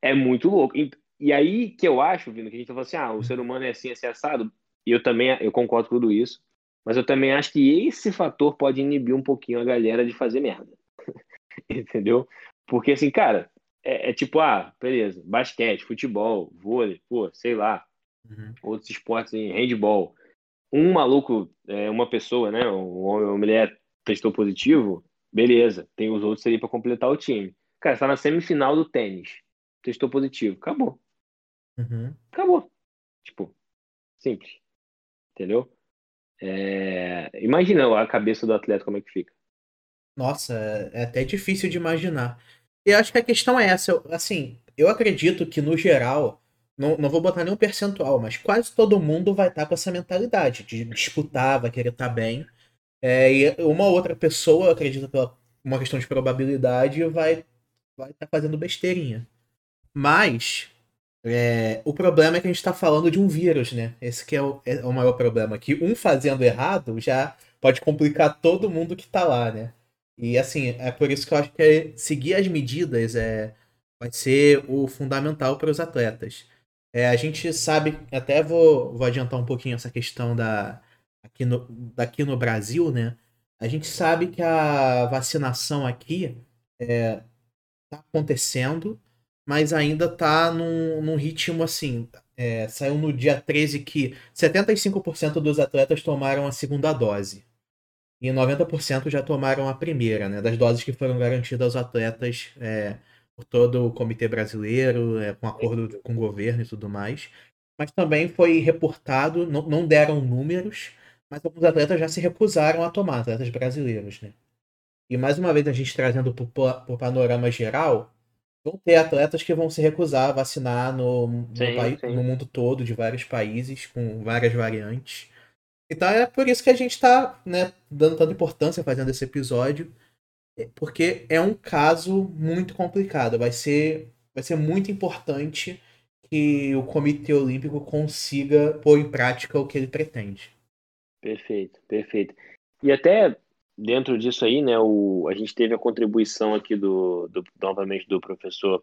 é muito louco. E, aí que eu acho, Vino, que a gente tá falando assim, ah, o ser humano é assim, assim, assado. E eu também, eu concordo com tudo isso. Mas eu também acho que esse fator pode inibir um pouquinho a galera de fazer merda. Entendeu? Porque, assim, cara, é, é, tipo, ah, beleza, basquete, futebol, vôlei, pô, sei lá, uhum. outros esportes em handball. Um maluco, é, uma pessoa, né, um homem ou uma mulher testou positivo, beleza, tem os outros ali para completar o time. Cara, está na semifinal do tênis, testou positivo, acabou. Uhum. Acabou. Tipo, simples. Entendeu? É... Imagina a cabeça do atleta como é que fica. Nossa, é até difícil de imaginar. E acho que a questão é essa. Assim, eu acredito que, no geral, não, não vou botar nenhum percentual, mas quase todo mundo vai estar tá com essa mentalidade de disputar, vai querer estar tá bem. É, e uma outra pessoa, acredito pela uma questão de probabilidade, vai vai estar tá fazendo besteirinha. Mas é, o problema é que a gente está falando de um vírus, né? Esse que é o, é o maior problema. Que um fazendo errado já pode complicar todo mundo que está lá, né? E assim, é por isso que eu acho que é, seguir as medidas é, vai ser o fundamental para os atletas. É, a gente sabe, até vou, vou adiantar um pouquinho essa questão da, aqui, no, daqui no Brasil, né? A gente sabe que a vacinação aqui é, tá acontecendo, mas ainda tá num, num ritmo assim. É, saiu no dia 13 que 75% dos atletas tomaram a segunda dose e 90% já tomaram a primeira, né? Das doses que foram garantidas aos atletas é, por todo o comitê brasileiro, é, com acordo com o governo e tudo mais. Mas também foi reportado, não, não deram números, mas alguns atletas já se recusaram a tomar, atletas brasileiros, né? E mais uma vez a gente trazendo para o panorama geral, vão ter atletas que vão se recusar a vacinar no, no, sim, país, sim. no mundo todo, de vários países, com várias variantes. Então é por isso que a gente está né, dando tanta importância fazendo esse episódio, é, porque é um caso muito complicado. Vai ser, vai ser muito importante que o Comitê Olímpico consiga pôr em prática o que ele pretende. Perfeito, perfeito. E até dentro disso aí, né, o, a gente teve a contribuição aqui do, do novamente do professor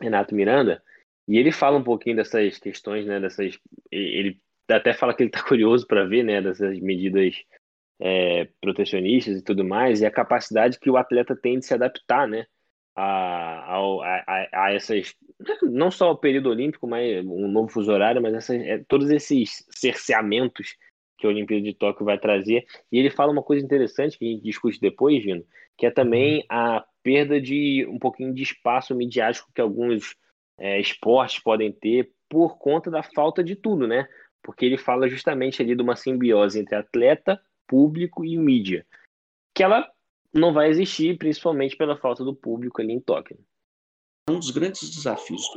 Renato Miranda, e ele fala um pouquinho dessas questões, né, dessas ele até fala que ele está curioso para ver, né, dessas medidas é, protecionistas e tudo mais, e a capacidade que o atleta tem de se adaptar, né, a, a, a, essas, não só o período olímpico, mas um novo fuso horário, mas essas, é, todos esses cerceamentos que a Olimpíada de Tóquio vai trazer. E ele fala uma coisa interessante que a gente discute depois, Gino, que é também uhum. a perda de um pouquinho de espaço midiático que alguns é, esportes podem ter por conta da falta de tudo, né? Porque ele fala justamente ali de uma simbiose entre atleta, público e mídia, que ela não vai existir, principalmente pela falta do público ali em Tóquio. Um dos grandes desafios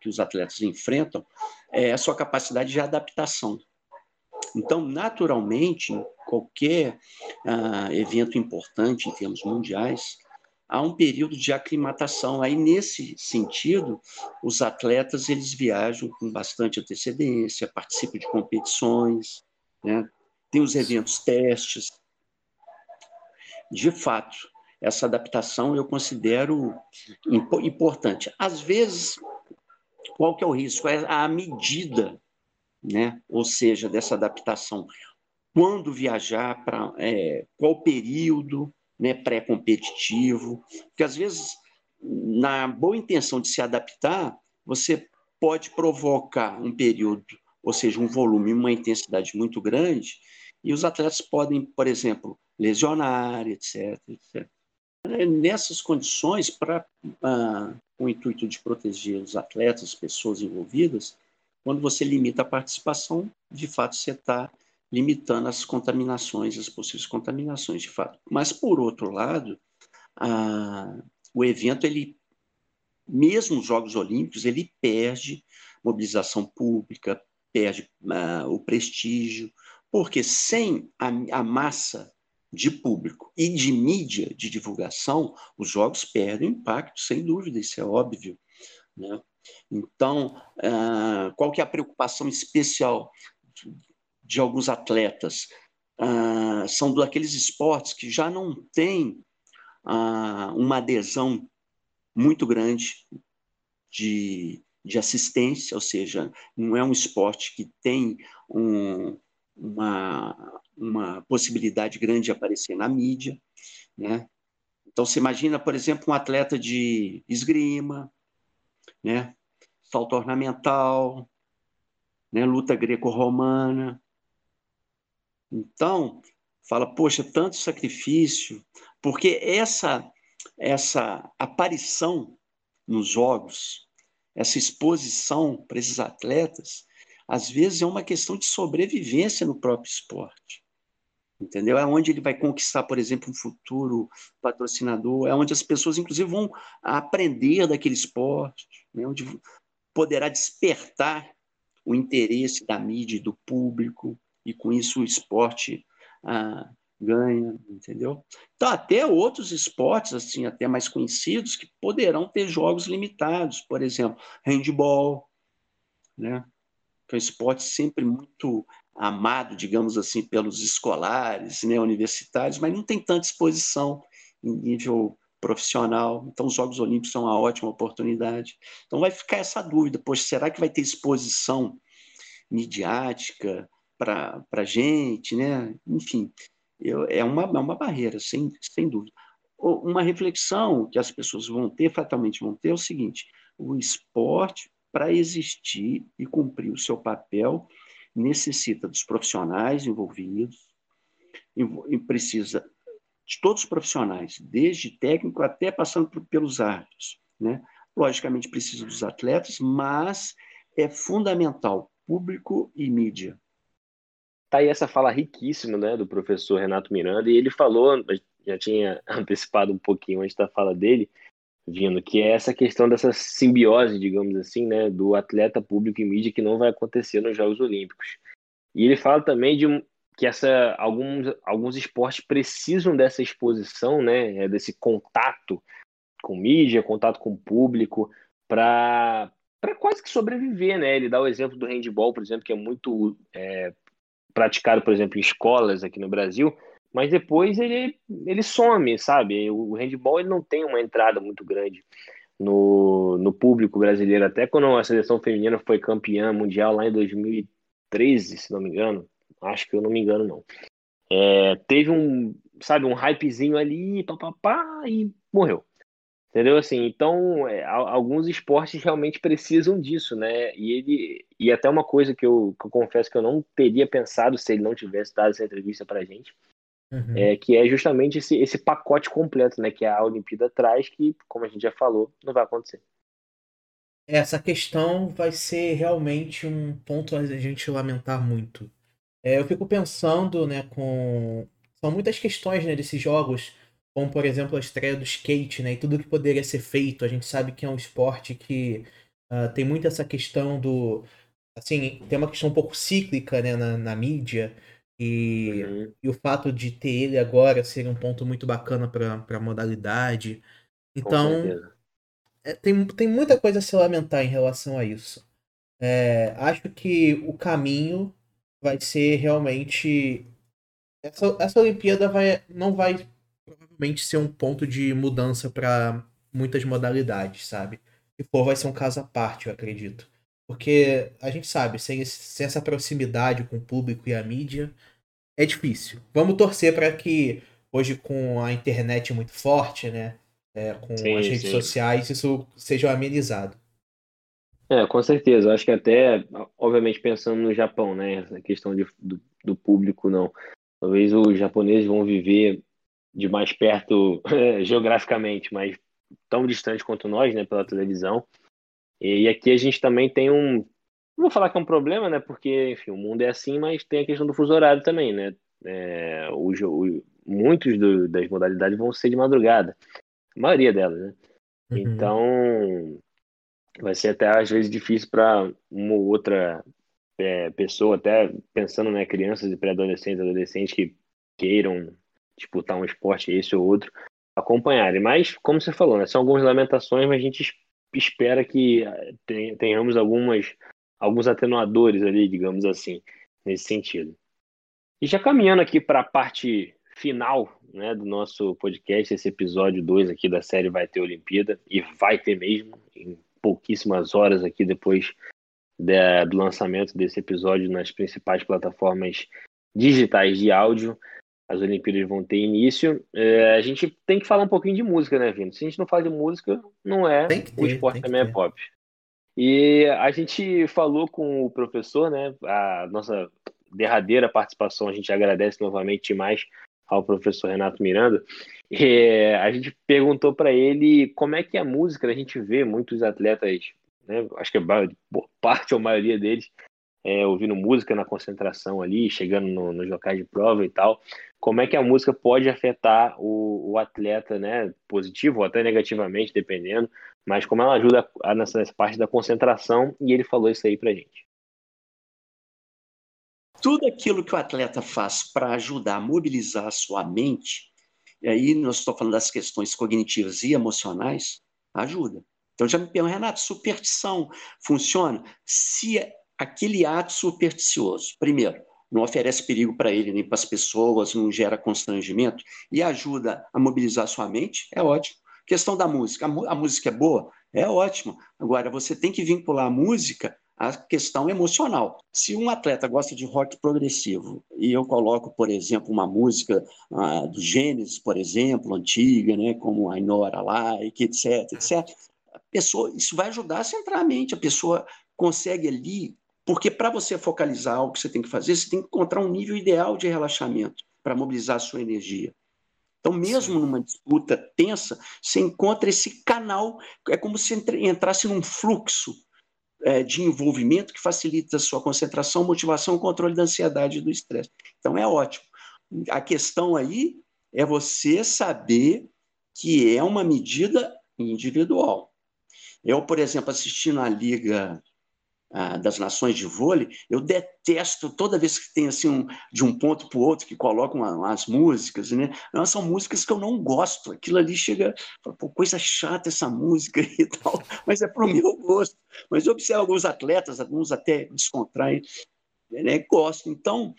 que os atletas enfrentam é a sua capacidade de adaptação. Então, naturalmente, em qualquer uh, evento importante em termos mundiais, há um período de aclimatação. Aí, nesse sentido, os atletas eles viajam com bastante antecedência, participam de competições, né? tem os eventos testes. De fato, essa adaptação eu considero importante. Às vezes, qual que é o risco? É a medida né? ou seja, dessa adaptação. Quando viajar, para é, qual período né, pré-competitivo, porque às vezes, na boa intenção de se adaptar, você pode provocar um período, ou seja, um volume, uma intensidade muito grande, e os atletas podem, por exemplo, lesionar, etc. etc. Nessas condições, para ah, o intuito de proteger os atletas, as pessoas envolvidas, quando você limita a participação, de fato você está limitando as contaminações, as possíveis contaminações, de fato. Mas, por outro lado, a, o evento, ele, mesmo os Jogos Olímpicos, ele perde mobilização pública, perde uh, o prestígio, porque sem a, a massa de público e de mídia de divulgação, os jogos perdem impacto, sem dúvida, isso é óbvio. Né? Então, uh, qual que é a preocupação especial de, alguns atletas? ah, são daqueles esportes que já não têm uma adesão muito grande de, de assistência, ou seja, não é um esporte que tem um, uma, uma possibilidade grande de aparecer na mídia, né? Então, você imagina, por exemplo, um atleta de esgrima, né? salto ornamental, né? luta greco-romana. Então, fala, poxa, tanto sacrifício, porque essa, essa aparição nos jogos, essa exposição para esses atletas, às vezes é uma questão de sobrevivência no próprio esporte. Entendeu? É onde ele vai conquistar, por exemplo, um futuro patrocinador, é onde as pessoas, inclusive, vão aprender daquele esporte, né? onde poderá despertar o interesse da mídia do público, e com isso o esporte ah, ganha, entendeu? Então, até outros esportes, assim, até mais conhecidos, que poderão ter jogos limitados, por exemplo, handball, né? que é um esporte sempre muito amado, digamos assim, pelos escolares, né, universitários, mas não tem tanta exposição em nível profissional. Então, os Jogos Olímpicos são uma ótima oportunidade. Então, vai ficar essa dúvida: poxa, será que vai ter exposição midiática para a gente? Né? Enfim, eu, é, uma, é uma barreira, sem, sem dúvida. Uma reflexão que as pessoas vão ter, fatalmente vão ter, é o seguinte: o esporte para existir e cumprir o seu papel, necessita dos profissionais envolvidos, e precisa de todos os profissionais, desde técnico até passando por, pelos árbitros. Né? Logicamente, precisa dos atletas, mas é fundamental público e mídia. Tá aí essa fala riquíssima né, do professor Renato Miranda, e ele falou, já tinha antecipado um pouquinho antes da fala dele, vindo, que é essa questão dessa simbiose, digamos assim, né, do atleta público e mídia que não vai acontecer nos Jogos Olímpicos. E ele fala também de que essa, alguns, alguns esportes precisam dessa exposição, né, é, desse contato com mídia, contato com o público, para quase que sobreviver, né? Ele dá o exemplo do handball, por exemplo, que é muito é, praticado, por exemplo, em escolas aqui no Brasil, mas depois ele, ele some, sabe? O handball ele não tem uma entrada muito grande no, no público brasileiro. Até quando a seleção feminina foi campeã mundial lá em 2013, se não me engano, acho que eu não me engano, não. É, teve um, sabe, um hypezinho ali, papapá, e morreu. Entendeu? Assim, então, é, alguns esportes realmente precisam disso, né? E ele e até uma coisa que eu, que eu confesso que eu não teria pensado se ele não tivesse dado essa entrevista pra gente, Uhum. É, que é justamente esse, esse pacote completo, né? Que a Olimpíada traz, que, como a gente já falou, não vai acontecer. Essa questão vai ser realmente um ponto a gente lamentar muito. É, eu fico pensando, né, com. São muitas questões né, desses jogos, como por exemplo a estreia do skate, né? E tudo que poderia ser feito. A gente sabe que é um esporte que uh, tem muito essa questão do. Assim, tem uma questão um pouco cíclica né, na, na mídia. E, uhum. e o fato de ter ele agora seria um ponto muito bacana para a modalidade. Então, é, tem, tem muita coisa a se lamentar em relação a isso. É, acho que o caminho vai ser realmente. Essa, essa Olimpíada vai, não vai provavelmente ser um ponto de mudança para muitas modalidades, sabe? Se for, vai ser um caso à parte, eu acredito. Porque a gente sabe, sem, esse, sem essa proximidade com o público e a mídia, é difícil. Vamos torcer para que hoje, com a internet muito forte, né? É, com sim, as redes sim. sociais, isso seja amenizado. É, com certeza. Acho que até, obviamente, pensando no Japão, né? Essa questão de, do, do público, não. Talvez os japoneses vão viver de mais perto geograficamente, mas tão distante quanto nós, né? Pela televisão. E aqui a gente também tem um. Não vou falar que é um problema, né? Porque, enfim, o mundo é assim, mas tem a questão do fuso horário também, né? É, muitos do, das modalidades vão ser de madrugada. A maioria delas, né? Uhum. Então, vai ser até às vezes difícil para uma ou outra é, pessoa, até pensando, né, crianças e pré-adolescentes, adolescentes que queiram disputar um esporte esse ou outro, acompanharem. Mas, como você falou, né, são algumas lamentações, mas a gente espera que eh, tenhamos algumas, alguns atenuadores ali, digamos assim, nesse sentido. E já caminhando aqui para a parte final né, do nosso podcast, esse episódio 2 aqui da série Vai Ter Olimpíada, e vai ter mesmo, em pouquíssimas horas aqui depois de, do lançamento desse episódio nas principais plataformas digitais de áudio. As Olimpíadas vão ter início. É, a gente tem que falar um pouquinho de música, né, Vino? Se a gente não fala de música, não é. Ter, o esporte também é pop. E a gente falou com o professor, né? A nossa derradeira participação, a gente agradece novamente mais ao professor Renato Miranda. E a gente perguntou para ele como é que é a música, a gente vê muitos atletas, né, acho que parte ou a maioria deles, é, ouvindo música na concentração ali, chegando no, nos locais de prova e tal. Como é que a música pode afetar o, o atleta, né, positivo ou até negativamente, dependendo, mas como ela ajuda a, nessa parte da concentração, e ele falou isso aí pra gente. Tudo aquilo que o atleta faz para ajudar a mobilizar a sua mente, e aí nós estamos falando das questões cognitivas e emocionais, ajuda. Então já me pergunto, Renato, superstição funciona? Se aquele ato supersticioso, primeiro, não oferece perigo para ele nem para as pessoas, não gera constrangimento e ajuda a mobilizar sua mente, é ótimo. Questão da música, a, música é boa, é ótimo. Agora, você tem que vincular a música à questão emocional. Se um atleta gosta de rock progressivo e eu coloco, por exemplo, uma música ah, do Gênesis, por exemplo, antiga, né, como I I Like, etc, etc, a pessoa, isso vai ajudar a centrar a mente, a pessoa consegue ali porque para você focalizar o que você tem que fazer, você tem que encontrar um nível ideal de relaxamento para mobilizar a sua energia. Então, mesmo Sim. numa disputa tensa, você encontra esse canal, é como se entrasse num fluxo é, de envolvimento que facilita a sua concentração, motivação, controle da ansiedade e do estresse. Então, é ótimo. A questão aí é você saber que é uma medida individual. Eu, por exemplo, assistindo a Liga das nações de vôlei, eu detesto toda vez que tem assim um, de um ponto para o outro que colocam as músicas, né? Não, são músicas que eu não gosto. Aquilo ali chega, pô, coisa chata essa música e tal, mas é para o meu gosto. Mas eu observo alguns atletas, alguns até descontraem, né? Gosto. Então,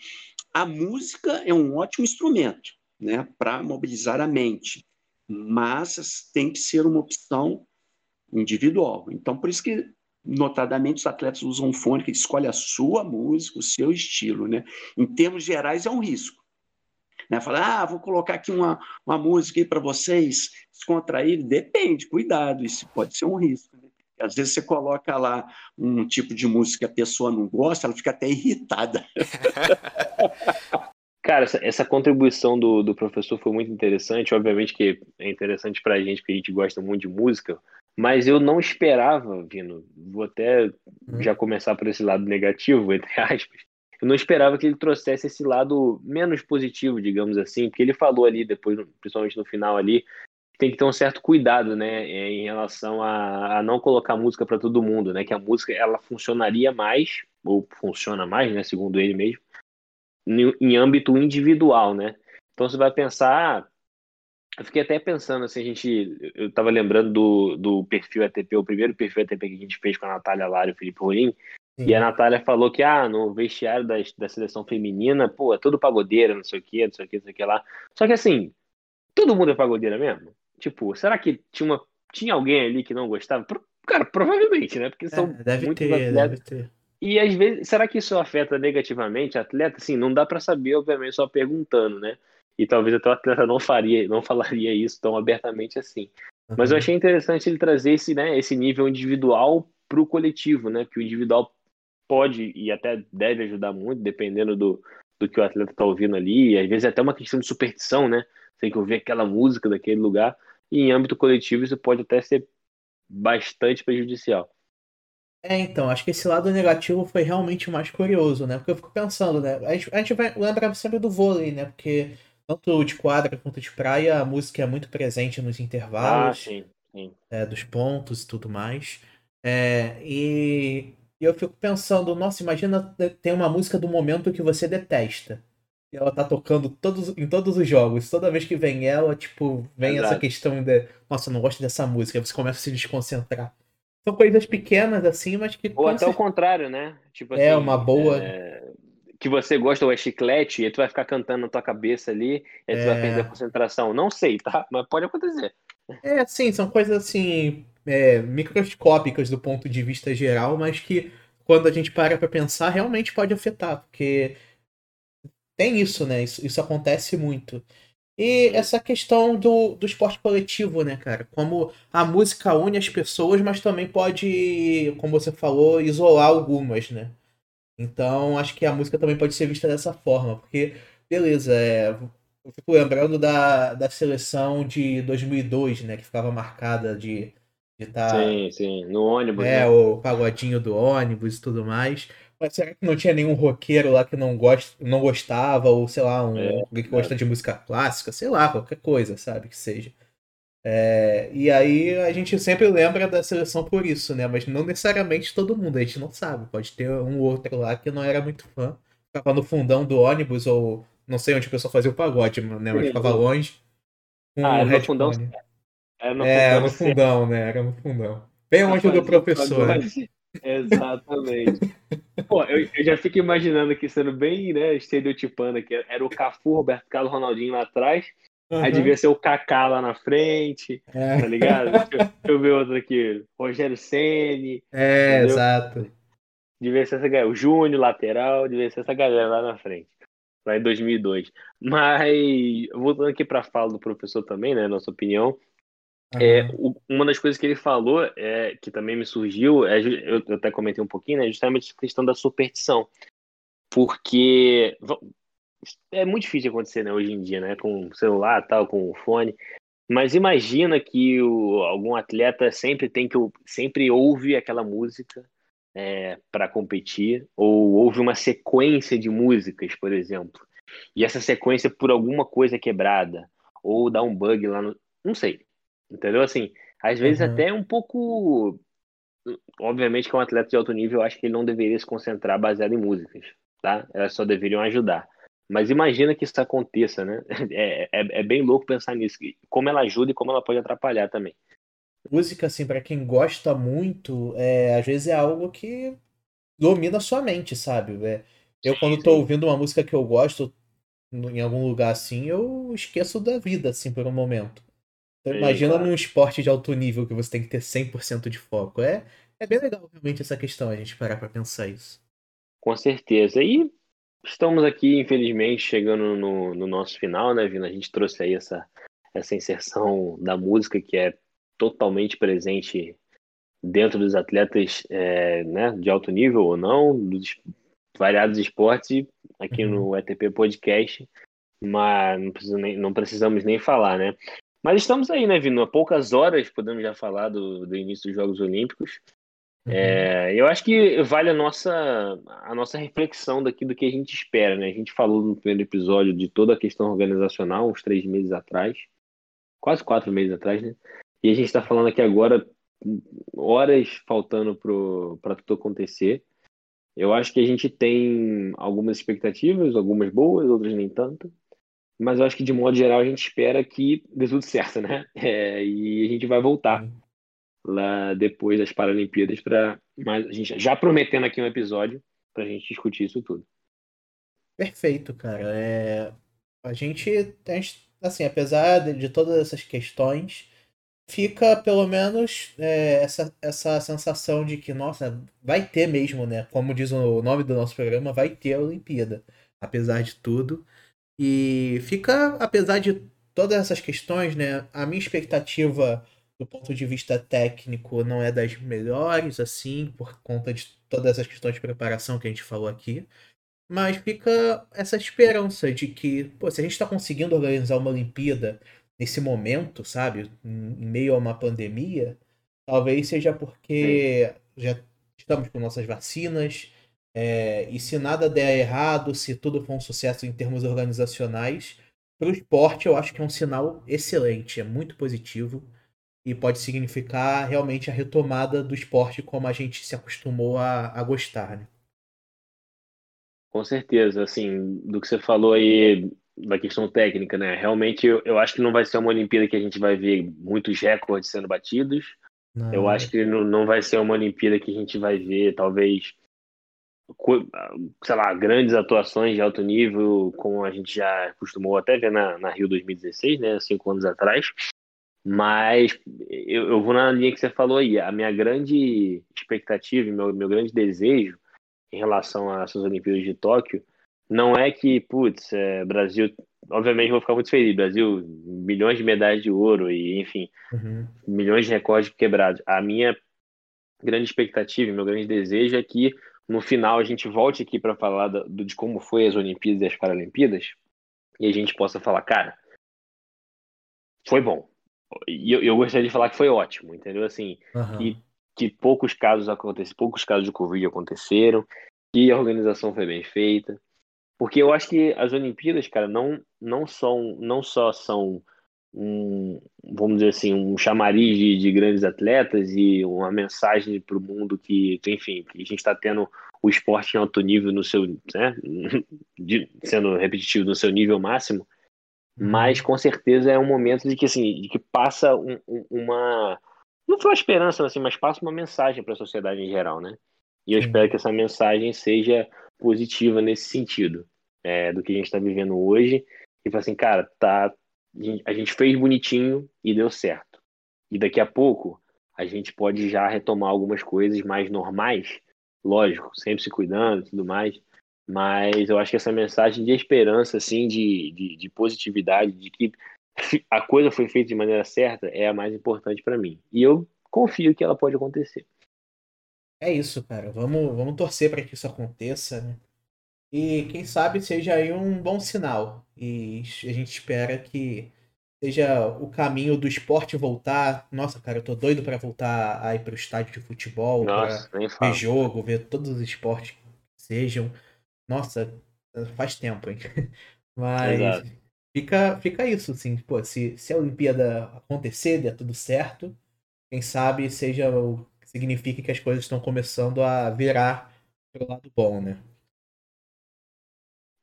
a música é um ótimo instrumento, né? Para mobilizar a mente, mas tem que ser uma opção individual. Então, por isso que notadamente os atletas usam fone que escolhe a sua música, o seu estilo, né? Em termos gerais é um risco. Né? Falar, ah, vou colocar aqui uma, uma música aí para vocês descontrair, depende, cuidado, isso pode ser um risco. Né? Às vezes você coloca lá um tipo de música que a pessoa não gosta, ela fica até irritada. Cara, essa, essa contribuição do, do professor foi muito interessante. Obviamente que é interessante para a gente, porque a gente gosta muito de música, mas eu não esperava, Vino, vou até hum. já começar por esse lado negativo, entre aspas, eu não esperava que ele trouxesse esse lado menos positivo, digamos assim, porque ele falou ali depois, principalmente no final ali, tem que ter um certo cuidado, né, é, em relação a, a não colocar música para todo mundo, né, que a música ela funcionaria mais ou funciona mais, né, segundo ele mesmo, em, em âmbito individual, né. Então você vai pensar, ah, eu fiquei até pensando, assim, a gente. Eu tava lembrando do, do perfil ATP, o primeiro perfil ATP que a gente fez com a Natália Lara e o Felipe Rolim. E a Natália falou que, ah, no vestiário da, da seleção feminina, pô, é tudo pagodeira, não sei o quê, não sei o quê, não sei o que lá. Só que assim, todo mundo é pagodeira mesmo? Tipo, será que tinha, uma, tinha alguém ali que não gostava? Cara, provavelmente, né? Porque são é, deve ter, atletas. deve ter. E às vezes, será que isso afeta negativamente atleta? Assim, não dá para saber, obviamente, só perguntando, né? E talvez até o atleta não faria, não falaria isso tão abertamente assim. Uhum. Mas eu achei interessante ele trazer esse, né, esse nível individual para o coletivo, né? Que o individual pode e até deve ajudar muito, dependendo do, do que o atleta está ouvindo ali. E às vezes é até uma questão de superstição, né? Tem que ouvir aquela música daquele lugar. E em âmbito coletivo isso pode até ser bastante prejudicial. É, então, acho que esse lado negativo foi realmente o mais curioso, né? Porque eu fico pensando, né? A gente, a gente vai lembrar sempre do vôlei, né? Porque tanto de quadra quanto de praia, a música é muito presente nos intervalos. Ah, sim, sim. É, dos pontos e tudo mais. É, e, e, eu fico pensando, nossa, imagina tem uma música do momento que você detesta. E ela tá tocando todos, em todos os jogos. Toda vez que vem ela, tipo, vem Exato. essa questão de, nossa, eu não gosto dessa música. Aí você começa a se desconcentrar. São coisas pequenas, assim, mas que. Ou até o contrário, né? Tipo é, assim, é, uma boa. É que você gosta ou é chiclete, e tu vai ficar cantando na tua cabeça ali, e tu vai É. perder a concentração. Não sei, tá? Mas pode acontecer. É, sim, são coisas assim, é, microscópicas do ponto de vista geral, mas que quando a gente para pra pensar, realmente pode afetar, porque tem isso, né? Isso, isso acontece muito. E essa questão do, do esporte coletivo, né, cara? Como a música une as pessoas, mas também pode, como você falou, isolar algumas, né? Então, acho que a música também pode ser vista dessa forma, porque, beleza, é, eu fico lembrando da, da seleção de 2002, né, que ficava marcada de estar Sim, sim. No ônibus, é, né? o pagodinho do ônibus e tudo mais. Mas será que não tinha nenhum roqueiro lá que não, gosta, não gostava, ou sei lá, um, É, que gosta de música clássica, sei lá, qualquer coisa, sabe, que seja. É, e aí a gente sempre lembra da seleção por isso, né? Mas não necessariamente todo mundo, a gente não sabe. Pode ter um outro lá que não era muito fã, ficava no fundão do ônibus, ou não sei onde o pessoal fazia o pagode, né? Mas ficava longe. Ah, era no fundão. Era no É, fundão no fundão, né? Era no fundão. Bem longe do professor. né? pagode. Exatamente. Pô, eu, eu já fico imaginando aqui, sendo bem, né, estereotipando aqui. Era o Cafu, Roberto Carlos, Ronaldinho lá atrás. Aí Aham. devia ser o Kaká lá na frente, É. tá ligado? deixa, eu- deixa eu ver outro aqui. Rogério Ceni É, Entendeu? exato. devia ser essa galera. O Júnior, lateral, devia ser essa galera lá na frente. Lá em 2002. Mas, voltando aqui para a fala do professor também, né, nossa opinião. É, Aham. o- uma das coisas que ele falou, é, que também me surgiu, é, eu, eu até comentei um pouquinho, né, justamente a questão da superstição. Porque é muito difícil de acontecer né, hoje em dia, né, com celular tal, com fone. Mas imagina que o- algum atleta sempre tem que sempre ouve aquela música para competir, ou ouve uma sequência de músicas, por exemplo. E essa sequência por alguma coisa é quebrada, ou dá um bug lá no. Não sei. Entendeu? Assim, às vezes Uhum. até é um pouco. Obviamente que é um atleta de alto nível, eu acho que ele não deveria se concentrar baseado em músicas, tá? Elas só deveriam ajudar. Mas imagina que isso aconteça, né? É, é, é bem louco pensar nisso. Como ela ajuda e como ela pode atrapalhar também. Música, assim, pra quem gosta muito, é, às vezes é algo que domina a sua mente, sabe? É, eu, quando tô ouvindo uma música que eu gosto em algum lugar assim, eu esqueço da vida, assim, por um momento. Então, imagina claro. num esporte de alto nível que você tem que ter 100% de foco. É, é bem legal, realmente, essa questão, a gente parar pra pensar isso. Com certeza. E estamos aqui, infelizmente, chegando no, no nosso final, né, Vina? A gente trouxe aí essa, essa inserção da música que é totalmente presente dentro dos atletas é, né, de alto nível ou não, dos variados esportes, aqui Uhum. no ETP Podcast, mas não, nem- não precisamos nem falar, né? Mas estamos aí, né, Vino? Há poucas horas podemos já falar do, do início dos Jogos Olímpicos. Uhum. É, eu acho que vale a nossa, a nossa reflexão daqui do que a gente espera, né? A gente falou no primeiro episódio de toda a questão organizacional, uns três meses atrás, quase quatro meses atrás, né? E a gente está falando aqui agora, horas faltando para tudo acontecer. Eu acho que a gente tem algumas expectativas, algumas boas, outras nem tanto. Mas eu acho que, de modo geral, a gente espera que dê tudo certo, né? É, e a gente vai voltar Sim. Lá depois das Paralimpíadas para mais a gente já prometendo aqui um episódio para a gente discutir isso tudo. Perfeito, cara. É, a gente, a gente, assim, apesar de, todas essas questões, fica pelo menos é, essa, essa sensação de que, nossa, vai ter mesmo, né? Como diz o nome do nosso programa, vai ter a Olimpíada, apesar de tudo. E fica, apesar de todas essas questões, né? A minha expectativa do ponto de vista técnico não é das melhores, assim, por conta de todas essas questões de preparação que a gente falou aqui. Mas fica essa esperança de que, pô, se a gente está conseguindo organizar uma Olimpíada nesse momento, sabe, em em meio a uma pandemia, talvez seja porque já estamos com nossas vacinas, é, e se nada der errado, se tudo for um sucesso em termos organizacionais, para o esporte eu acho que é um sinal excelente, é muito positivo e pode significar realmente a retomada do esporte como a gente se acostumou a, a gostar, né? Com certeza, assim, do que você falou aí da questão técnica, né? Realmente eu, eu acho que não vai ser uma Olimpíada que a gente vai ver muitos recordes sendo batidos. Não, Eu acho que não, não vai ser uma Olimpíada que a gente vai ver, talvez, sei lá, grandes atuações de alto nível, como a gente já costumou até ver na, na Rio 2016, né, cinco anos atrás. Mas eu, eu vou na linha que você falou aí. A minha grande expectativa, meu, meu grande desejo em relação a essas Olimpíadas de Tóquio não é que, putz, é, Brasil, obviamente vou ficar muito feliz, Brasil, milhões de medalhas de ouro e, enfim, uhum. milhões de recordes quebrados. A minha grande expectativa, meu grande desejo é que no final a gente volte aqui para falar do, de como foi as Olimpíadas e as Paralimpíadas e a gente possa falar, cara, foi bom. E eu, eu gostaria de falar que foi ótimo, entendeu? Assim, uhum. que, que poucos casos aconteceram, poucos casos de Covid aconteceram, que a organização foi bem feita. Porque eu acho que as Olimpíadas, cara, não, não, são, não só são um, vamos dizer assim, um chamariz de, de grandes atletas e uma mensagem para o mundo que, enfim, que a gente está tendo o esporte em alto nível no seu, né, de, sendo repetitivo no seu nível máximo. Mas com certeza é um momento de que assim, de que passa um, um, uma não foi uma esperança assim, mas passa uma mensagem para a sociedade em geral, né? E eu espero que essa mensagem seja positiva nesse sentido, é, do que a gente está vivendo hoje. E assim, cara, tá a gente fez bonitinho e deu certo. E daqui a pouco a gente pode já retomar algumas coisas mais normais, lógico, sempre se cuidando e tudo mais. Mas eu acho que essa mensagem de esperança, assim, de, de, de positividade, de que a coisa foi feita de maneira certa, é a mais importante para mim. E eu confio que ela pode acontecer. É isso, cara. Vamos, vamos torcer para que isso aconteça, né? E quem sabe seja aí um bom sinal. E a gente espera que seja o caminho do esporte voltar. Nossa, cara, eu tô doido para voltar a ir pro estádio de futebol, Nossa, pra ver jogo, ver todos os esportes que sejam. Nossa, faz tempo, hein? Mas fica, fica isso, assim, pô, se, se a Olimpíada acontecer, der tudo certo, quem sabe seja o signifique que as coisas estão começando a virar pro lado bom, né?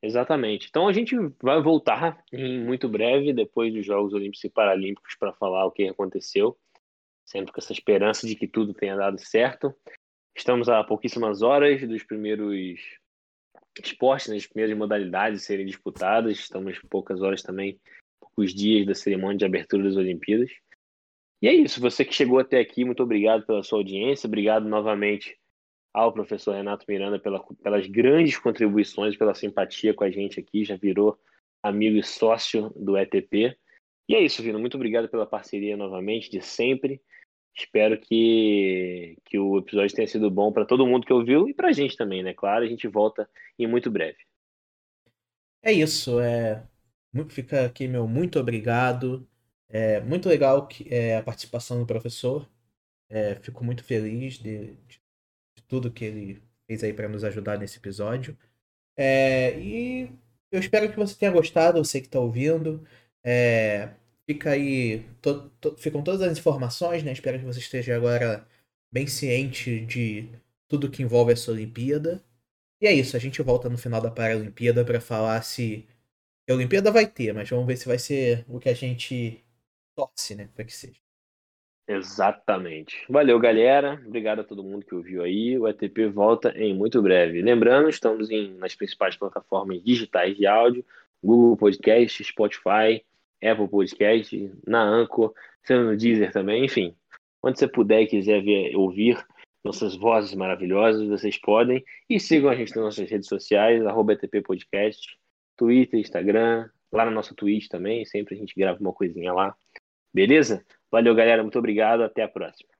Exatamente. Então a gente vai voltar em muito breve, depois dos Jogos Olímpicos e Paralímpicos, para falar o que aconteceu, sempre com essa esperança de que tudo tenha dado certo. Estamos a pouquíssimas horas dos primeiros esportes, das primeiras modalidades serem disputadas. Estamos poucas horas também, poucos dias da cerimônia de abertura das Olimpíadas. E é isso. Você que chegou até aqui, muito obrigado pela sua audiência. Obrigado novamente ao professor Renato Miranda pela, pelas grandes contribuições, pela simpatia com a gente aqui, já virou amigo e sócio do ETP. E é isso, Vino. Muito obrigado pela parceria novamente, de sempre. Espero que, que o episódio tenha sido bom para todo mundo que ouviu e para a gente também, né? Claro, a gente volta em muito breve. É isso. É... Fica aqui meu muito obrigado. É muito legal que, é, a participação do professor. É, fico muito feliz de, de tudo que ele fez aí para nos ajudar nesse episódio. É, e eu espero que você tenha gostado, você que está ouvindo. É, fica aí, to, to, ficam todas as informações, né? Espero que você esteja agora bem ciente de tudo que envolve essa Olimpíada. E é isso, a gente volta no final da Paralimpíada para falar se a Olimpíada vai ter, mas vamos ver se vai ser o que a gente torce, né, para que seja. Exatamente. Valeu, galera. Obrigado a todo mundo que ouviu aí. O ETP volta em muito breve. Lembrando, estamos em, nas principais plataformas digitais de áudio: Google Podcast, Spotify, Apple Podcast, na Anchor, sendo no Deezer também. Enfim, onde você puder e quiser ver, ouvir nossas vozes maravilhosas, vocês podem. E sigam a gente nas nossas redes sociais, arroba ETP Podcast, Twitter, Instagram, lá na nossa Twitch também. Sempre a gente grava uma coisinha lá. Beleza? Valeu, galera. Muito obrigado. Até a próxima.